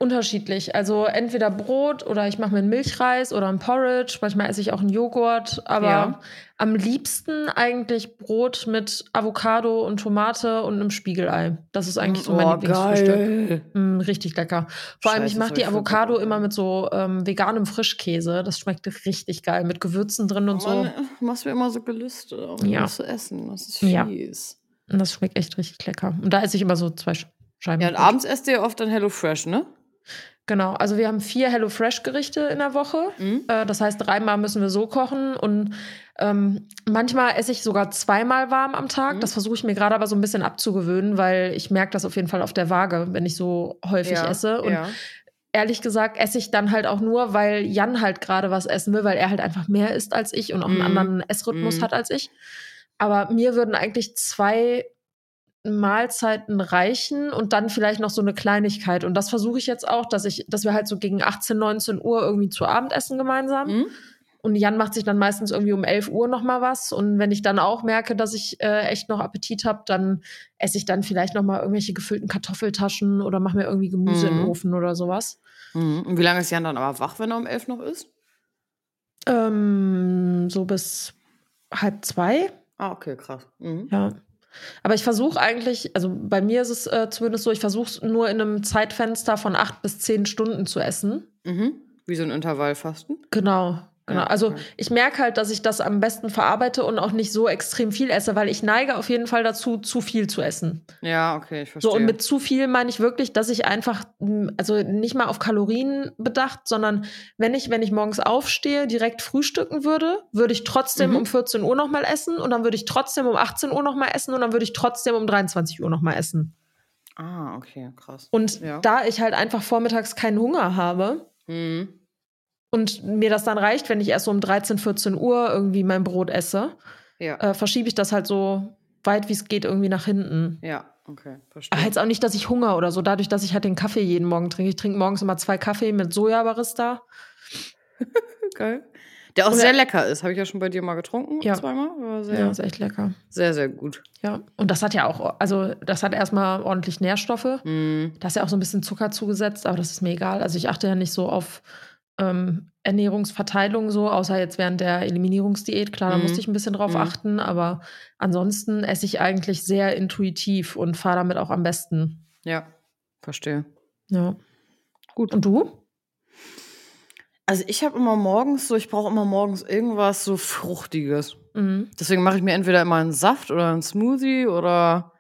Unterschiedlich. Also entweder Brot oder ich mache mir einen Milchreis oder ein Porridge. Manchmal esse ich auch einen Joghurt. Aber Ja. am liebsten eigentlich Brot mit Avocado und Tomate und einem Spiegelei. Das ist eigentlich so mein Oh, Lieblingsfrühstück. Mm, richtig lecker. Vor allem, Scheiße, ich das mache die ich Avocado immer mit so ähm, veganem Frischkäse. Das schmeckt richtig geil. Mit Gewürzen drin und so. Mann, du machst mir immer so Gelüste, um Ja. das zu essen. Das ist Ja. fies. Und das schmeckt echt richtig lecker. Und da esse ich immer so zwei Sch- Scheiben. Ja, und abends esst ihr oft dann Hello Fresh, ne? Genau, also wir haben vier HelloFresh-Gerichte in der Woche. Mhm. Äh, das heißt, dreimal müssen wir so kochen und ähm, manchmal esse ich sogar zweimal warm am Tag. Mhm. Das versuche ich mir gerade aber so ein bisschen abzugewöhnen, weil ich merke das auf jeden Fall auf der Waage, wenn ich so häufig ja. esse. Und ja. ehrlich gesagt esse ich dann halt auch nur, weil Jan halt gerade was essen will, weil er halt einfach mehr isst als ich und auch Mhm. einen anderen Essrhythmus Mhm. hat als ich. Aber mir würden eigentlich zwei Mahlzeiten reichen und dann vielleicht noch so eine Kleinigkeit. Und das versuche ich jetzt auch, dass ich, dass wir halt so gegen 18, 19 Uhr irgendwie zu Abend essen gemeinsam. Mhm. Und Jan macht sich dann meistens irgendwie um 11 Uhr noch mal was. Und wenn ich dann auch merke, dass ich äh, echt noch Appetit habe, dann esse ich dann vielleicht noch mal irgendwelche gefüllten Kartoffeltaschen oder mache mir irgendwie Gemüse in den Mhm. Ofen oder sowas. Mhm. Und wie lange ist Jan dann aber wach, wenn er um elf noch ist? Ähm, so bis halb zwei. Ah, okay, krass. Mhm. Ja. Aber ich versuche eigentlich, also bei mir ist es äh, zumindest so, ich versuche es nur in einem Zeitfenster von acht bis zehn Stunden zu essen. Mhm. Wie so ein Intervallfasten? Genau. Genau. Also ich merke halt, dass ich das am besten verarbeite und auch nicht so extrem viel esse, weil ich neige auf jeden Fall dazu, zu viel zu essen. Ja, okay, ich verstehe. So, und mit zu viel meine ich wirklich, dass ich einfach, mh, also nicht mal auf Kalorien bedacht, sondern wenn ich, wenn ich morgens aufstehe, direkt frühstücken würde, würde ich trotzdem Mhm. um 14 Uhr nochmal essen und dann würde ich trotzdem um 18 Uhr nochmal essen und dann würde ich trotzdem um 23 Uhr nochmal essen. ah, okay, krass. Und Ja. da ich halt einfach vormittags keinen Hunger habe Mhm. Und mir das dann reicht, wenn ich erst so um 13, 14 Uhr irgendwie mein Brot esse, Ja. äh, verschiebe ich das halt so weit wie es geht irgendwie nach hinten. ja, okay, verstehe. Aber jetzt auch nicht, dass ich Hunger oder so, dadurch, dass ich halt den Kaffee jeden Morgen trinke. Ich trinke morgens immer zwei Kaffee mit Soja-Barista. *laughs* Geil. Der auch Und sehr lecker ist. Habe ich ja schon bei dir mal getrunken. Ja. Zweimal. War sehr, Ja, ist echt lecker. sehr, sehr gut. Ja. Und das hat ja auch, also das hat erstmal ordentlich Nährstoffe. Mhm. Da ist ja auch so ein bisschen Zucker zugesetzt, aber das ist mir egal. Also ich achte ja nicht so auf ähm, Ernährungsverteilung so, außer jetzt während der Eliminierungsdiät. Klar, da Mhm. musste ich ein bisschen drauf Mhm. achten, aber ansonsten esse ich eigentlich sehr intuitiv und fahre damit auch am besten. Ja, verstehe. Ja. Gut. Und du? Also ich habe immer morgens so, ich brauche immer morgens irgendwas so Fruchtiges. Mhm. Deswegen mache ich mir entweder immer einen Saft oder einen Smoothie oder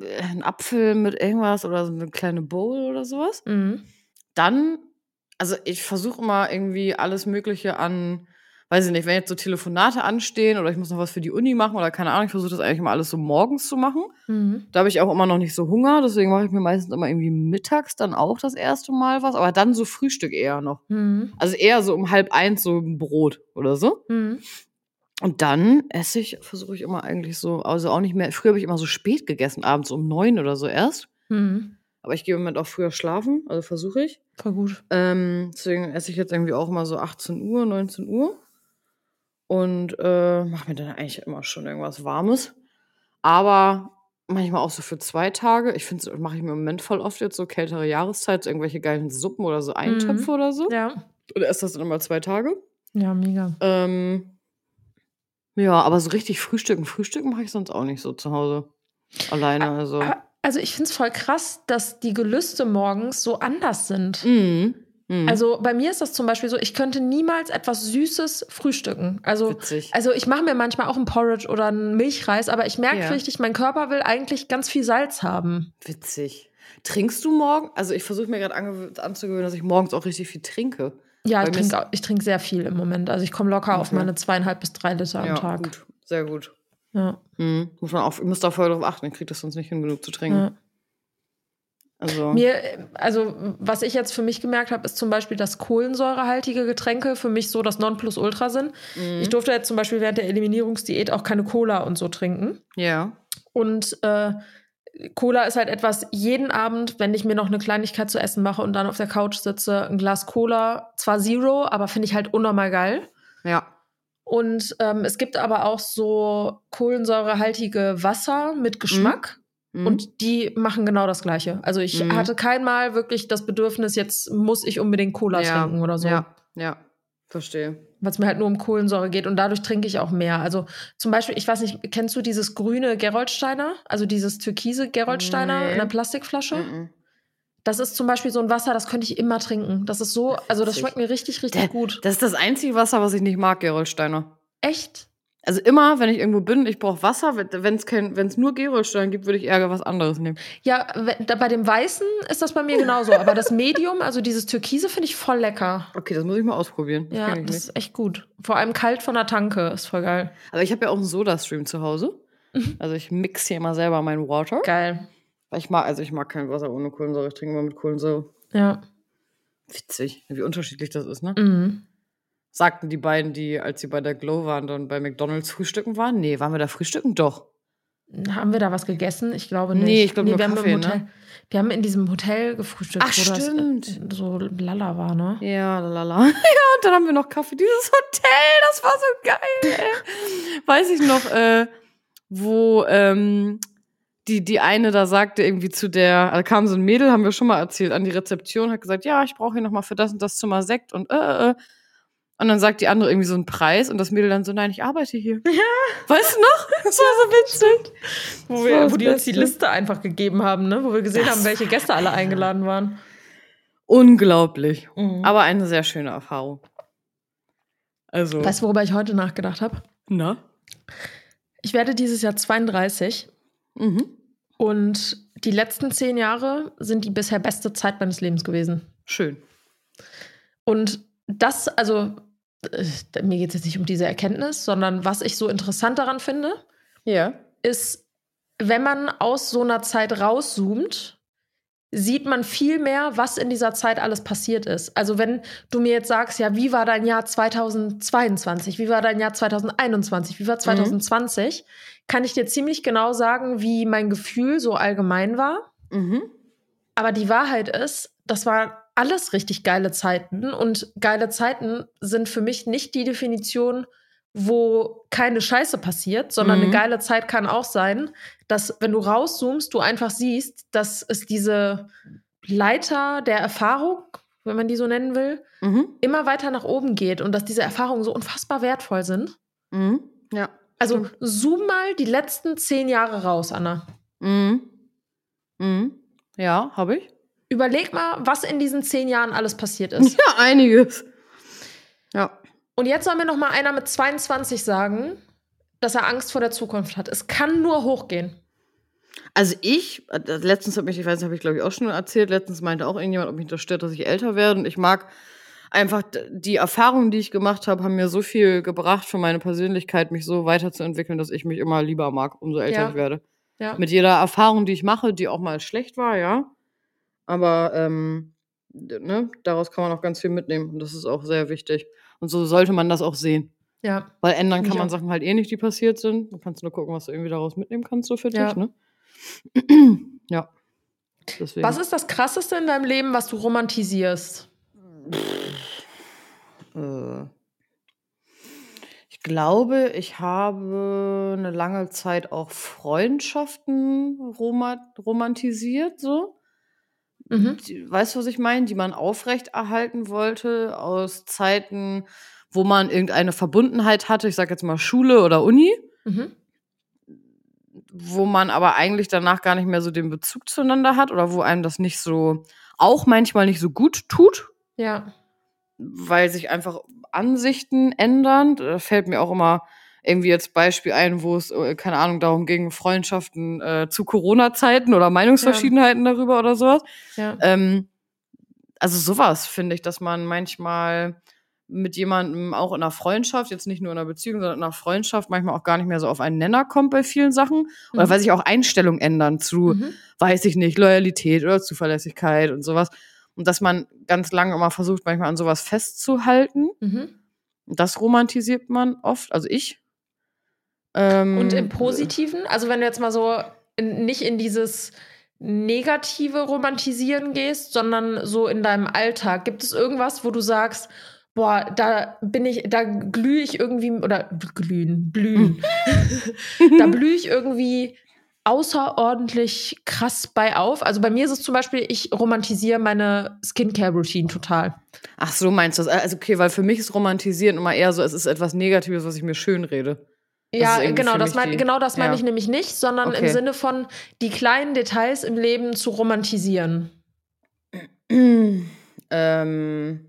äh, einen Apfel mit irgendwas oder so eine kleine Bowl oder sowas. Mhm. Dann, also ich versuche immer irgendwie alles Mögliche an, weiß ich nicht, wenn jetzt so Telefonate anstehen oder ich muss noch was für die Uni machen oder keine Ahnung, ich versuche das eigentlich immer alles so morgens zu machen. Mhm. Da habe ich auch immer noch nicht so Hunger, deswegen mache ich mir meistens immer irgendwie mittags dann auch das erste Mal was, aber dann so Frühstück eher noch. Mhm. Also eher so um halb eins so ein Brot oder so. Mhm. Und dann esse ich, versuche ich immer eigentlich so, also auch nicht mehr, früher habe ich immer so spät gegessen, abends um neun oder so erst. Mhm. Aber ich gehe im Moment auch früher schlafen, also versuche ich. Voll gut. Ähm, deswegen esse ich jetzt irgendwie auch immer so 18 Uhr, 19 Uhr. Und äh, mache mir dann eigentlich immer schon irgendwas Warmes. Aber manchmal auch so für zwei Tage. Ich finde, mache ich mir im Moment voll oft jetzt so kältere Jahreszeit, irgendwelche geilen Suppen oder so Eintöpfe oder so. Ja. Oder esse das dann immer zwei Tage. Ja, mega. Ähm, ja, aber so richtig frühstücken, frühstücken mache ich sonst auch nicht so zu Hause. Alleine, also. Ah, Also ich finde es voll krass, dass die Gelüste morgens so anders sind. Mhm. Mhm. Also bei mir ist das zum Beispiel so, ich könnte niemals etwas Süßes frühstücken. Also, Witzig. also ich mache mir manchmal auch ein Porridge oder einen Milchreis, aber ich merke Ja. richtig, mein Körper will eigentlich ganz viel Salz haben. Witzig. Trinkst du morgen? Also ich versuche mir gerade anzugewöhnen, dass ich morgens auch richtig viel trinke. Ja, ich trinke ich trink sehr viel im Moment. Also ich komme locker auf Okay. meine zweieinhalb bis drei Liter am ja, Tag. gut. Sehr gut. Ja, Mhm. Muss man auch, ich muss da voll drauf achten, ich kriege das sonst nicht hin, genug zu trinken. ja. Also. Mir, also was ich jetzt für mich gemerkt habe, ist zum Beispiel, dass kohlensäurehaltige Getränke für mich so das Nonplusultra sind. Mhm. Ich durfte jetzt zum Beispiel während der Eliminierungsdiät auch keine Cola und so trinken. ja. Und äh, Cola ist halt etwas, jeden Abend, wenn ich mir noch eine Kleinigkeit zu essen mache und dann auf der Couch sitze, ein Glas Cola, zwar Zero, aber finde ich halt unnormal geil. Ja. Und ähm, es gibt aber auch so kohlensäurehaltige Wasser mit Geschmack. Mhm. Und die machen genau das Gleiche. Also ich Mhm. hatte kein Mal wirklich das Bedürfnis, jetzt muss ich unbedingt Cola ja. trinken oder so. Ja, ja. Verstehe. Weil es mir halt nur um Kohlensäure geht und dadurch trinke ich auch mehr. Also zum Beispiel, ich weiß nicht, kennst du dieses grüne Geroldsteiner? Also dieses türkise Geroldsteiner Nee. in der Plastikflasche? Mhm. Das ist zum Beispiel so ein Wasser, das könnte ich immer trinken. Das ist so, also das schmeckt mir richtig, richtig Der- gut. Das ist das einzige Wasser, was ich nicht mag, Gerolsteiner. Echt? Also immer, wenn ich irgendwo bin, ich brauche Wasser. Wenn es nur Gerolstein gibt, würde ich eher was anderes nehmen. Ja, bei dem Weißen ist das bei mir genauso. aber das Medium, also dieses Türkise, finde ich voll lecker. Okay, das muss ich mal ausprobieren. Das Ja, das nicht. ist echt gut. Vor allem kalt von der Tanke ist voll geil. Aber ich habe ja auch einen Soda-Stream zu Hause. Also ich mix hier immer selber mein Water. Geil. Weil ich mag, also ich mag kein Wasser ohne Kohlensäure. Ich trinke immer mit Kohlensäure. Ja. Witzig, wie unterschiedlich das ist, ne? Mhm. Sagten die beiden, die, als sie bei der Glow waren, dann bei McDonalds frühstücken waren? Nee, waren wir da frühstücken? Doch. Haben wir da was gegessen? Ich glaube nicht. Nee, ich glaube nur wir Kaffee, haben im Hotel, ne? Wir haben in diesem Hotel gefrühstückt, Ach, wo stimmt. das so lala war, ne? Ja, lala. *laughs* Ja, und dann haben wir noch Kaffee. Dieses Hotel, das war so geil. *laughs* Weiß ich noch, äh, wo ähm, die, die eine da sagte irgendwie zu der, da kam so ein Mädel, haben wir schon mal erzählt, an die Rezeption, hat gesagt, ja, ich brauche hier noch mal für das und das Zimmer Sekt und äh, äh. äh. Und dann sagt die andere irgendwie so einen Preis und das Mädel dann so, nein, ich arbeite hier. *laughs* Ja. Weißt du noch? Das war so witzig. Wo, wir, wo die uns die. Liste einfach gegeben haben, ne? Wo wir gesehen Das haben, welche Gäste alle eingeladen waren. Unglaublich. Mhm. Aber eine sehr schöne Erfahrung. Also, Weißt du, worüber ich heute nachgedacht habe? na? Ich werde dieses Jahr 32 Mhm. Und die letzten zehn Jahre sind die bisher beste Zeit meines Lebens gewesen. Schön. Und das, also, äh, mir geht es jetzt nicht um diese Erkenntnis, sondern was ich so interessant daran finde, Ja. ist, wenn man aus so einer Zeit rauszoomt, sieht man viel mehr, was in dieser Zeit alles passiert ist. Also wenn du mir jetzt sagst, ja, wie war dein Jahr 2022, wie war dein Jahr 2021, wie war 2020, kann ich dir ziemlich genau sagen, wie mein Gefühl so allgemein war. Mhm. Aber die Wahrheit ist, das waren alles richtig geile Zeiten. Und geile Zeiten sind für mich nicht die Definition, wo keine Scheiße passiert, sondern Mhm. eine geile Zeit kann auch sein, dass, wenn du rauszoomst, du einfach siehst, dass es diese Leiter der Erfahrung, wenn man die so nennen will, Mhm. immer weiter nach oben geht und dass diese Erfahrungen so unfassbar wertvoll sind. Mhm. Ja. Also zoom mal die letzten zehn Jahre raus, Anna. Mhm. Mhm. Ja, habe ich. Überleg mal, was in diesen zehn Jahren alles passiert ist. *laughs* Ja, einiges. Ja. Und jetzt soll mir noch mal einer mit 22 sagen, dass er Angst vor der Zukunft hat. Es kann nur hochgehen. Also ich, äh, letztens hat mich, ich weiß nicht, habe ich glaube ich auch schon erzählt, letztens meinte auch irgendjemand, ob mich das stört, dass ich älter werde. Und ich mag einfach die Erfahrungen, die ich gemacht habe, haben mir so viel gebracht für meine Persönlichkeit, mich so weiterzuentwickeln, dass ich mich immer lieber mag, umso älter Ja. ich werde. Ja. Mit jeder Erfahrung, die ich mache, die auch mal schlecht war, ja. Aber ähm, ne, daraus kann man auch ganz viel mitnehmen. Und das ist auch sehr wichtig. Und so sollte man das auch sehen. ja. Weil ändern kann man auch. Sachen halt eh nicht, die passiert sind. Du kannst nur gucken, was du irgendwie daraus mitnehmen kannst, so für Ja. dich, ne? *clears throat* ja. Deswegen. Was ist das Krasseste in deinem Leben, was du romantisierst? Äh, ich glaube, ich habe eine lange Zeit auch Freundschaften roma romantisiert, so. Mhm. Die, weißt du, was ich meine? Die man aufrechterhalten wollte aus Zeiten, wo man irgendeine Verbundenheit hatte. Ich sag jetzt mal Schule oder Uni. Mhm. wo man aber eigentlich danach gar nicht mehr so den Bezug zueinander hat oder wo einem das nicht so, auch manchmal nicht so gut tut, Ja. weil sich einfach Ansichten ändern. Da fällt mir auch immer irgendwie jetzt Beispiel ein, wo es, äh, keine Ahnung, darum ging, Freundschaften äh, zu Corona-Zeiten oder Meinungsverschiedenheiten darüber oder sowas. Ja. Ähm, also sowas finde ich, dass man manchmal mit jemandem auch in einer Freundschaft, jetzt nicht nur in einer Beziehung, sondern in einer Freundschaft manchmal auch gar nicht mehr so auf einen Nenner kommt bei vielen Sachen. Oder Mhm. weil sich auch Einstellungen ändern zu, Mhm. weiß ich nicht, Loyalität oder Zuverlässigkeit und sowas. Und dass man ganz lange immer versucht, manchmal an sowas festzuhalten. Mhm. Das romantisiert man oft, also ich. Ähm, Und im Positiven, also wenn du jetzt mal so in, nicht in dieses negative Romantisieren gehst, sondern so in deinem Alltag, gibt es irgendwas, wo du sagst, boah, da bin ich, da glühe ich irgendwie, oder glühen, blühen, *laughs* da blühe ich irgendwie außerordentlich krass bei auf. Also bei mir ist es zum Beispiel, ich romantisiere meine Skincare-Routine total. Ach so, meinst du das? Also okay, weil für mich ist Romantisieren immer eher so, es ist etwas Negatives, was ich mir schön rede. Das Ja, ist irgendwie genau das, mein, die- genau das meine ja. ich nämlich nicht, sondern im Okay. Sinne von die kleinen Details im Leben zu romantisieren. *clears throat* ähm,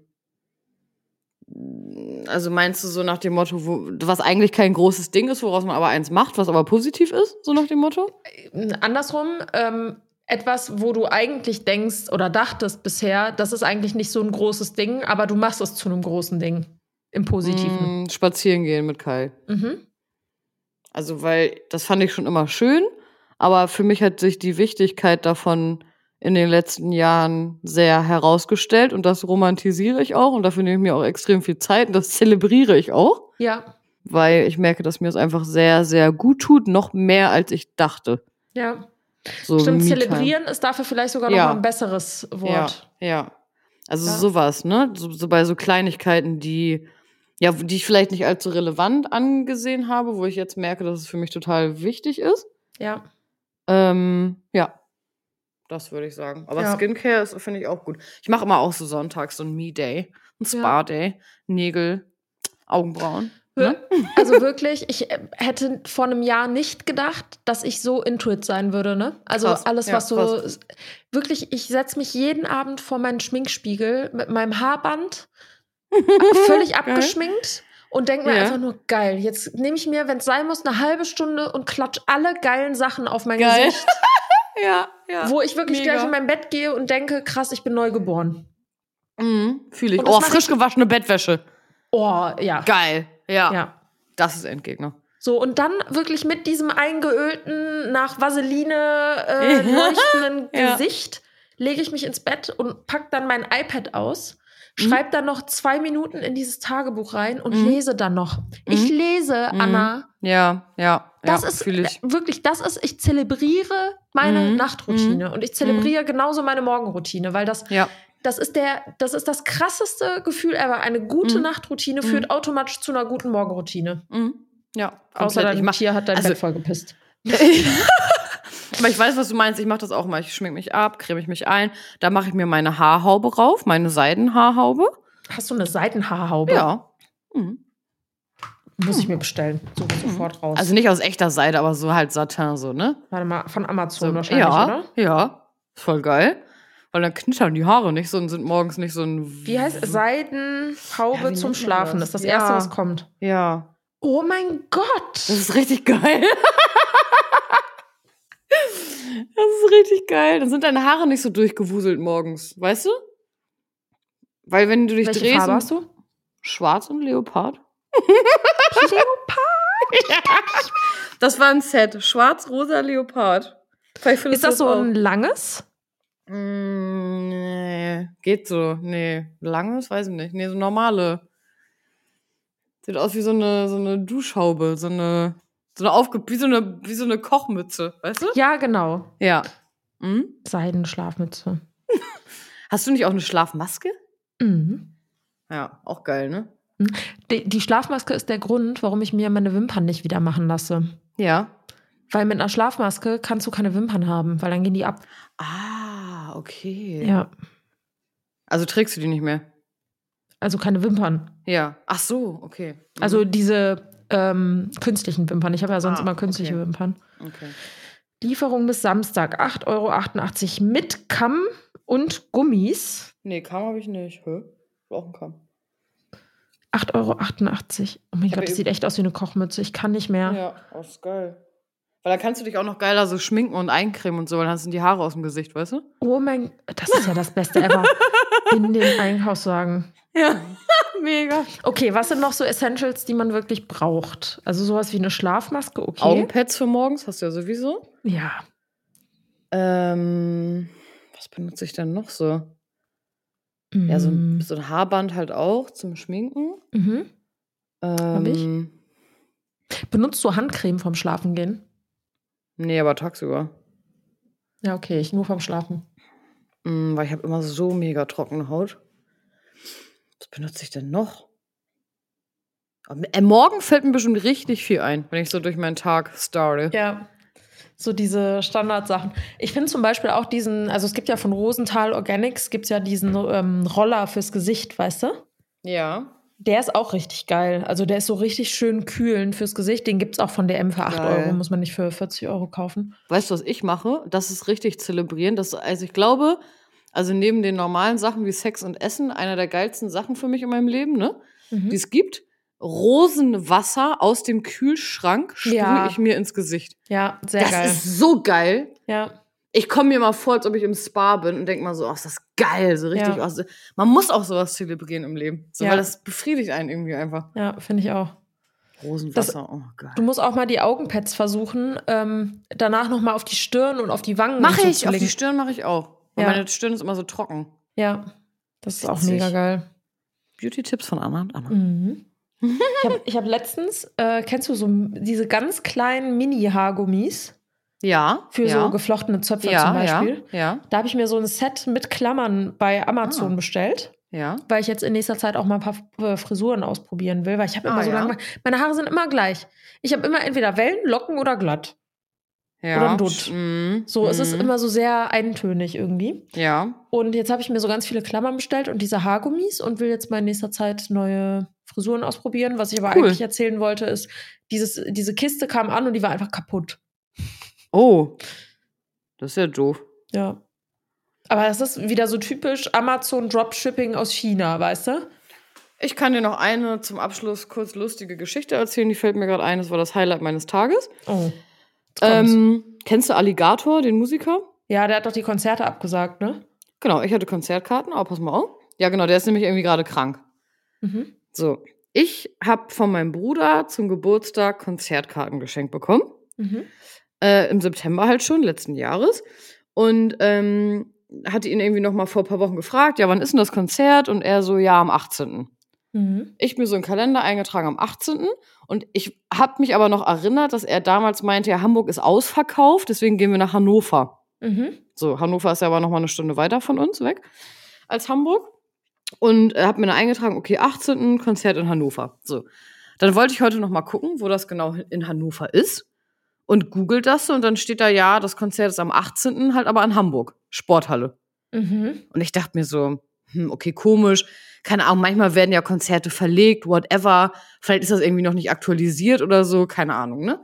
also meinst du so nach dem Motto, wo, was eigentlich kein großes Ding ist, woraus man aber eins macht, was aber positiv ist, so nach dem Motto? Äh, Andersrum, ähm, etwas, wo du eigentlich denkst oder dachtest bisher, das ist eigentlich nicht so ein großes Ding, aber du machst es zu einem großen Ding. Im Positiven. Mm, spazieren gehen mit Kai. Mhm. Also, weil das fand ich schon immer schön, aber für mich hat sich die Wichtigkeit davon in den letzten Jahren sehr herausgestellt und das romantisiere ich auch und dafür nehme ich mir auch extrem viel Zeit und das zelebriere ich auch, Ja. weil ich merke, dass mir es einfach sehr, sehr gut tut, noch mehr als ich dachte. Ja. So Stimmt, zelebrieren ist dafür vielleicht sogar noch Ja. mal ein besseres Wort. Ja, ja. Also Ja. sowas, ne? So, so bei so Kleinigkeiten, die, ja, die ich vielleicht nicht allzu relevant angesehen habe, wo ich jetzt merke, dass es für mich total wichtig ist. Ja. Ähm, ja. Das würde ich sagen. Aber Ja. Skincare ist, finde ich, auch gut. Ich mache immer auch so sonntags so ein Me-Day, ein Ja. Spa-Day, Nägel, Augenbrauen. Ne? *laughs* Also wirklich, ich äh, hätte vor einem Jahr nicht gedacht, dass ich so intuit sein würde, ne? Also Krass. alles, Ja, was so wirklich, ich setze mich jeden Abend vor meinen Schminkspiegel mit meinem Haarband völlig *laughs* abgeschminkt und denke mir Ja. einfach nur geil. Jetzt nehme ich mir, wenn es sein muss, eine halbe Stunde und klatsch alle geilen Sachen auf mein Geil. Gesicht, *laughs* Ja, ja. wo ich wirklich Mega. gleich in mein Bett gehe und denke, krass, ich bin neu geboren. Mhm, Fühle ich. Oh, frisch gewaschene Bettwäsche. Oh, ja. Geil. Ja. Ja. Das ist Endgegner. So, und dann wirklich mit diesem eingeölten, nach Vaseline äh, *laughs* leuchtenden Ja. Gesicht lege ich mich ins Bett und pack dann mein iPad aus, Mhm. schreibe dann noch zwei Minuten in dieses Tagebuch rein und Mhm. lese dann noch. Ich Mhm. lese, Mhm. Anna. Ja, ja. Das ja, ist ich. wirklich, das ist, ich zelebriere meine Mhm. Nachtroutine und ich zelebriere genauso meine Morgenroutine, weil das, Ja. das ist der, das ist das krasseste Gefühl ever. Eine gute Mhm. Nachtroutine führt automatisch zu einer guten Morgenroutine. Mhm. Ja. Außer komplett. dein ich mach, Tier hat dein also- Bett vollgepisst. *laughs* Aber ich weiß, was du meinst. Ich mache das auch mal. Ich schmink mich ab, creme ich mich ein. Da mache ich mir meine Haarhaube rauf, meine Seidenhaarhaube. Hast du eine Seitenhaarhaube? Ja. Mhm. Muss ich mir bestellen. Suche sofort raus. Also nicht aus echter Seide, aber so halt Satin, so, ne? Warte mal, von Amazon So, wahrscheinlich, ja, oder? ja. Ist voll geil. Weil dann knittern die Haare nicht so und sind morgens nicht so ein. Wie heißt es? Seidenhaube Ja, zum Schlafen. das? Das ist das Ja. Erste, was kommt. Ja. Oh mein Gott! Das ist richtig geil. *laughs* das ist richtig geil. Dann sind deine Haare nicht so durchgewuselt morgens, weißt du? Weil wenn du dich Welche drehst. Farbe hast du? Schwarz und Leopard. Das war ein Set. Schwarz, rosa, Leopard. Vielleicht Ist das du so auch. ein langes? Mm, nee. Geht so. Nee. Langes? Weiß ich nicht. Nee, so normale. Sieht aus wie so eine, so eine Duschhaube. So eine, so eine aufge wie so eine, wie so eine Kochmütze. Weißt du? Ja, genau. Ja. Hm? Seidenschlafmütze. *laughs* Hast du nicht auch eine Schlafmaske? Mhm. Ja, auch geil, ne? Die, die Schlafmaske ist der Grund, warum ich mir meine Wimpern nicht wieder machen lasse. Ja. Weil mit einer Schlafmaske kannst du keine Wimpern haben, weil dann gehen die ab. Ah, okay. Ja. Also trägst du die nicht mehr? Also keine Wimpern. Ja. Ach so, okay. Mhm. Also diese ähm, künstlichen Wimpern. Ich habe ja sonst Ah, immer künstliche okay. Wimpern. Okay. Lieferung bis Samstag, 8,88 Euro mit Kamm und Gummis. Nee, Kamm habe ich nicht. Hä? Auch ein Kamm. 8,88 Euro. Oh mein Gott, das eben- sieht echt aus wie eine Kochmütze. Ich kann nicht mehr. Ja, oh, ist geil. Weil dann kannst du dich auch noch geiler so schminken und eincremen und so, weil dann hast du die Haare aus dem Gesicht, weißt du? Oh mein, das ist ja das Beste ever. In den *laughs* Einkaufswagen. Ja, *laughs* mega. Okay, was sind noch so Essentials, die man wirklich braucht? Also sowas wie eine Schlafmaske, okay. Augenpads für morgens hast du ja sowieso. Ja. Ähm, was benutze ich denn noch so? Ja, so ein, Mm. so ein Haarband halt auch zum Schminken. Mhm. Ähm, ich. Benutzt du Handcreme vom Schlafengehen? Nee, aber tagsüber. Ja, okay, ich nur vom Schlafen. Mm, weil ich habe immer so mega trockene Haut. Was benutze ich denn noch? Am- Äh, morgen fällt mir bestimmt richtig viel ein, wenn ich so durch meinen Tag starte. Ja. So diese Standardsachen. Ich finde zum Beispiel auch diesen, also es gibt ja von Rosenthal Organics, gibt es ja diesen ähm, Roller fürs Gesicht, weißt du? Ja. Der ist auch richtig geil. Also der ist so richtig schön kühlend fürs Gesicht. Den gibt es auch von DM für 8 Geil. Euro. Muss man nicht für 40 Euro kaufen. Weißt du, was ich mache? Das ist richtig zelebrieren. Das, also ich glaube, also neben den normalen Sachen wie Sex und Essen, einer der geilsten Sachen für mich in meinem Leben, ne? Mhm. Die es gibt. Rosenwasser aus dem Kühlschrank sprühe Ja. ich mir ins Gesicht. Ja, sehr das geil. ist so geil. ja. Ich komme mir mal vor, als ob ich im Spa bin und denke mal so, ach, ist das geil, so richtig. Ja. so- man muss auch sowas zelebrieren im Leben, so, Ja. weil das befriedigt einen irgendwie einfach. ja, finde ich auch. Rosenwasser, oh geil. Du musst auch mal die Augenpads versuchen, ähm, danach noch mal auf die Stirn und auf die Wangen Mache ich, zu auf die. Stirn mache ich auch. Weil Ja. meine Stirn ist immer so trocken. Ja, das ist auch mega geil. Beauty-Tipps von Anna und Anna. Mhm. Ich habe hab letztens, äh, kennst du so diese ganz kleinen Mini-Haargummis Ja. für ja. so geflochtene Zöpfe ja, zum Beispiel? Ja, ja, Da habe ich mir so ein Set mit Klammern bei Amazon Ah. bestellt, ja. weil ich jetzt in nächster Zeit auch mal ein paar äh, Frisuren ausprobieren will, weil ich habe immer Ah, so lange. Meine Haare sind immer gleich. Ich habe immer entweder Wellen, Locken oder glatt. Ja. Oder ein Dutt. Mhm. So, es ist mhm. immer so sehr eintönig irgendwie. Ja. Und jetzt habe ich mir so ganz viele Klammern bestellt und diese Haargummis und will jetzt mal in nächster Zeit neue Frisuren ausprobieren. Was ich aber Cool. eigentlich erzählen wollte, ist, dieses, diese Kiste kam an und die war einfach kaputt. Oh. Das ist ja doof. Ja. Aber das ist wieder so typisch Amazon Dropshipping aus China, weißt du? Ich kann dir noch eine zum Abschluss kurz lustige Geschichte erzählen. Die fällt mir gerade ein. Das war das Highlight meines Tages. Oh. Ähm, kennst du Alligator, den Musiker? ja, der hat doch die Konzerte abgesagt, ne? Genau, ich hatte Konzertkarten, aber pass mal auf. Ja, genau, der ist nämlich irgendwie gerade krank. Mhm. So, ich habe von meinem Bruder zum Geburtstag Konzertkarten geschenkt bekommen. Mhm. Äh, Im September halt schon, letzten Jahres. Und ähm, hatte ihn irgendwie noch mal vor ein paar Wochen gefragt, ja, wann ist denn das Konzert? Und er so, ja, am 18. Mhm. Ich mir so einen Kalender eingetragen am 18. Und ich habe mich aber noch erinnert, dass er damals meinte, ja, Hamburg ist ausverkauft, deswegen gehen wir nach Hannover. Mhm. So, Hannover ist ja aber noch mal eine Stunde weiter von uns weg als Hamburg. Und er hat mir dann eingetragen, okay, 18. Konzert in Hannover. So. Dann wollte ich heute noch mal gucken, wo das genau in Hannover ist. Und googelt das und dann steht da, ja, das Konzert ist am 18. halt aber in Hamburg. Sporthalle. Mhm. Und ich dachte mir so, hm, okay, komisch. Keine Ahnung, manchmal werden ja Konzerte verlegt, whatever. Vielleicht ist das irgendwie noch nicht aktualisiert oder so, keine Ahnung, ne?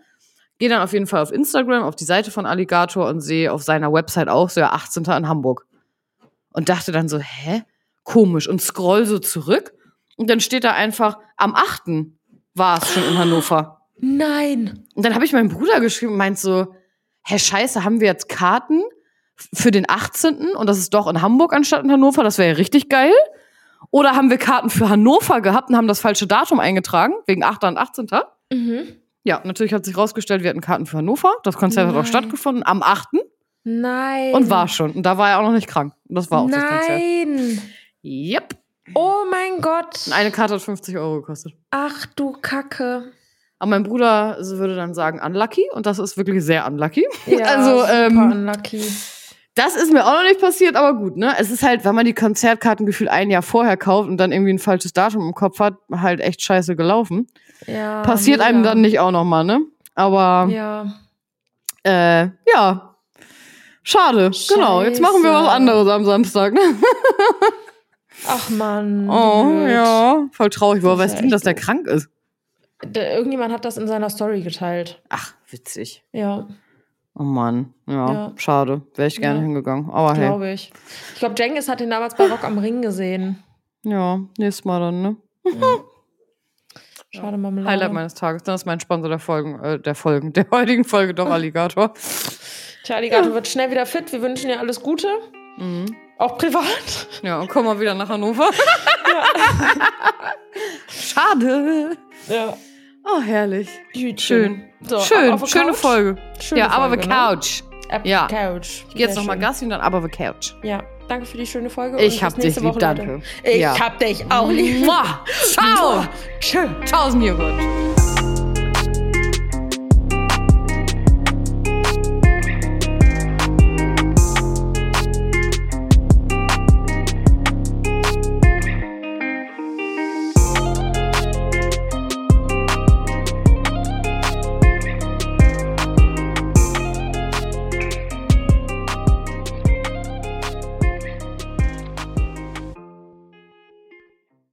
Gehe dann auf jeden Fall auf Instagram, auf die Seite von Alligator und sehe auf seiner Website auch so, ja, 18. in Hamburg. Und dachte dann so, hä? Komisch. Und scroll so zurück und dann steht da einfach, am 8. war es schon in Hannover. Nein. Und dann habe ich meinem Bruder geschrieben und meint so, hä, scheiße, haben wir jetzt Karten für den 18. und das ist doch in Hamburg anstatt in Hannover? Das wäre ja richtig geil. Oder haben wir Karten für Hannover gehabt und haben das falsche Datum eingetragen, wegen 8. und 18. Mhm. Ja, natürlich hat sich rausgestellt, wir hatten Karten für Hannover. Das Konzert hat auch Nein. stattgefunden am 8. Nein. und war schon. Und da war er auch noch nicht krank. Und das war auch das Konzert. Nein. Yep. Oh mein Gott. Und eine Karte hat 50 Euro gekostet. Ach du Kacke. Aber mein Bruder würde dann sagen unlucky und das ist wirklich sehr unlucky. Ja, *laughs* also super ähm, unlucky. Das ist mir auch noch nicht passiert, aber gut, ne? Es ist halt, wenn man die Konzertkarten gefühlt ein Jahr vorher kauft und dann irgendwie ein falsches Datum im Kopf hat, halt echt scheiße gelaufen. Ja, Passiert mega. einem dann nicht auch noch mal, ne? Aber Ja. äh, ja. Schade. Genau. Jetzt machen wir was Scheiße. anderes am Samstag, ne? *laughs* Ach man. Oh, blöd. ja. Voll traurig. Woher weißt du denn, dass der krank ist? Der, irgendjemand hat das in seiner Story geteilt. Ach, witzig. Ja, Oh Mann. Ja, Ja. schade. Wäre ich gerne Ja. hingegangen. Aber hey. glaube ich. Ich glaube, Jengis hat den damals bei Rock am Ring gesehen. Ja, nächstes Mal dann, ne? *laughs* Schade, Marmelade. Highlight meines Tages. Das ist mein Sponsor der Folgen, äh, der Folgen, *laughs* der heutigen Folge, doch Alligator. Tja, Alligator wird schnell wieder fit. Wir wünschen dir alles Gute. Mhm. Auch privat. *laughs* Ja, und komm mal wieder nach Hannover. Schade. Ja. Oh, herrlich. Gütchen. Schön. So, Schön, schöne? Folge. Schöne ja, aber Folge, the ne? couch. Ab Ja. Couch. Ich geh jetzt nochmal. Gassi und dann aber the couch. Ja, danke für die schöne Folge. Ich und hab dich nächste lieb, Woche, danke. Leute. Ich Ja. hab dich auch lieb. *laughs* Ciao. Tschüss. Tausend Joghurt.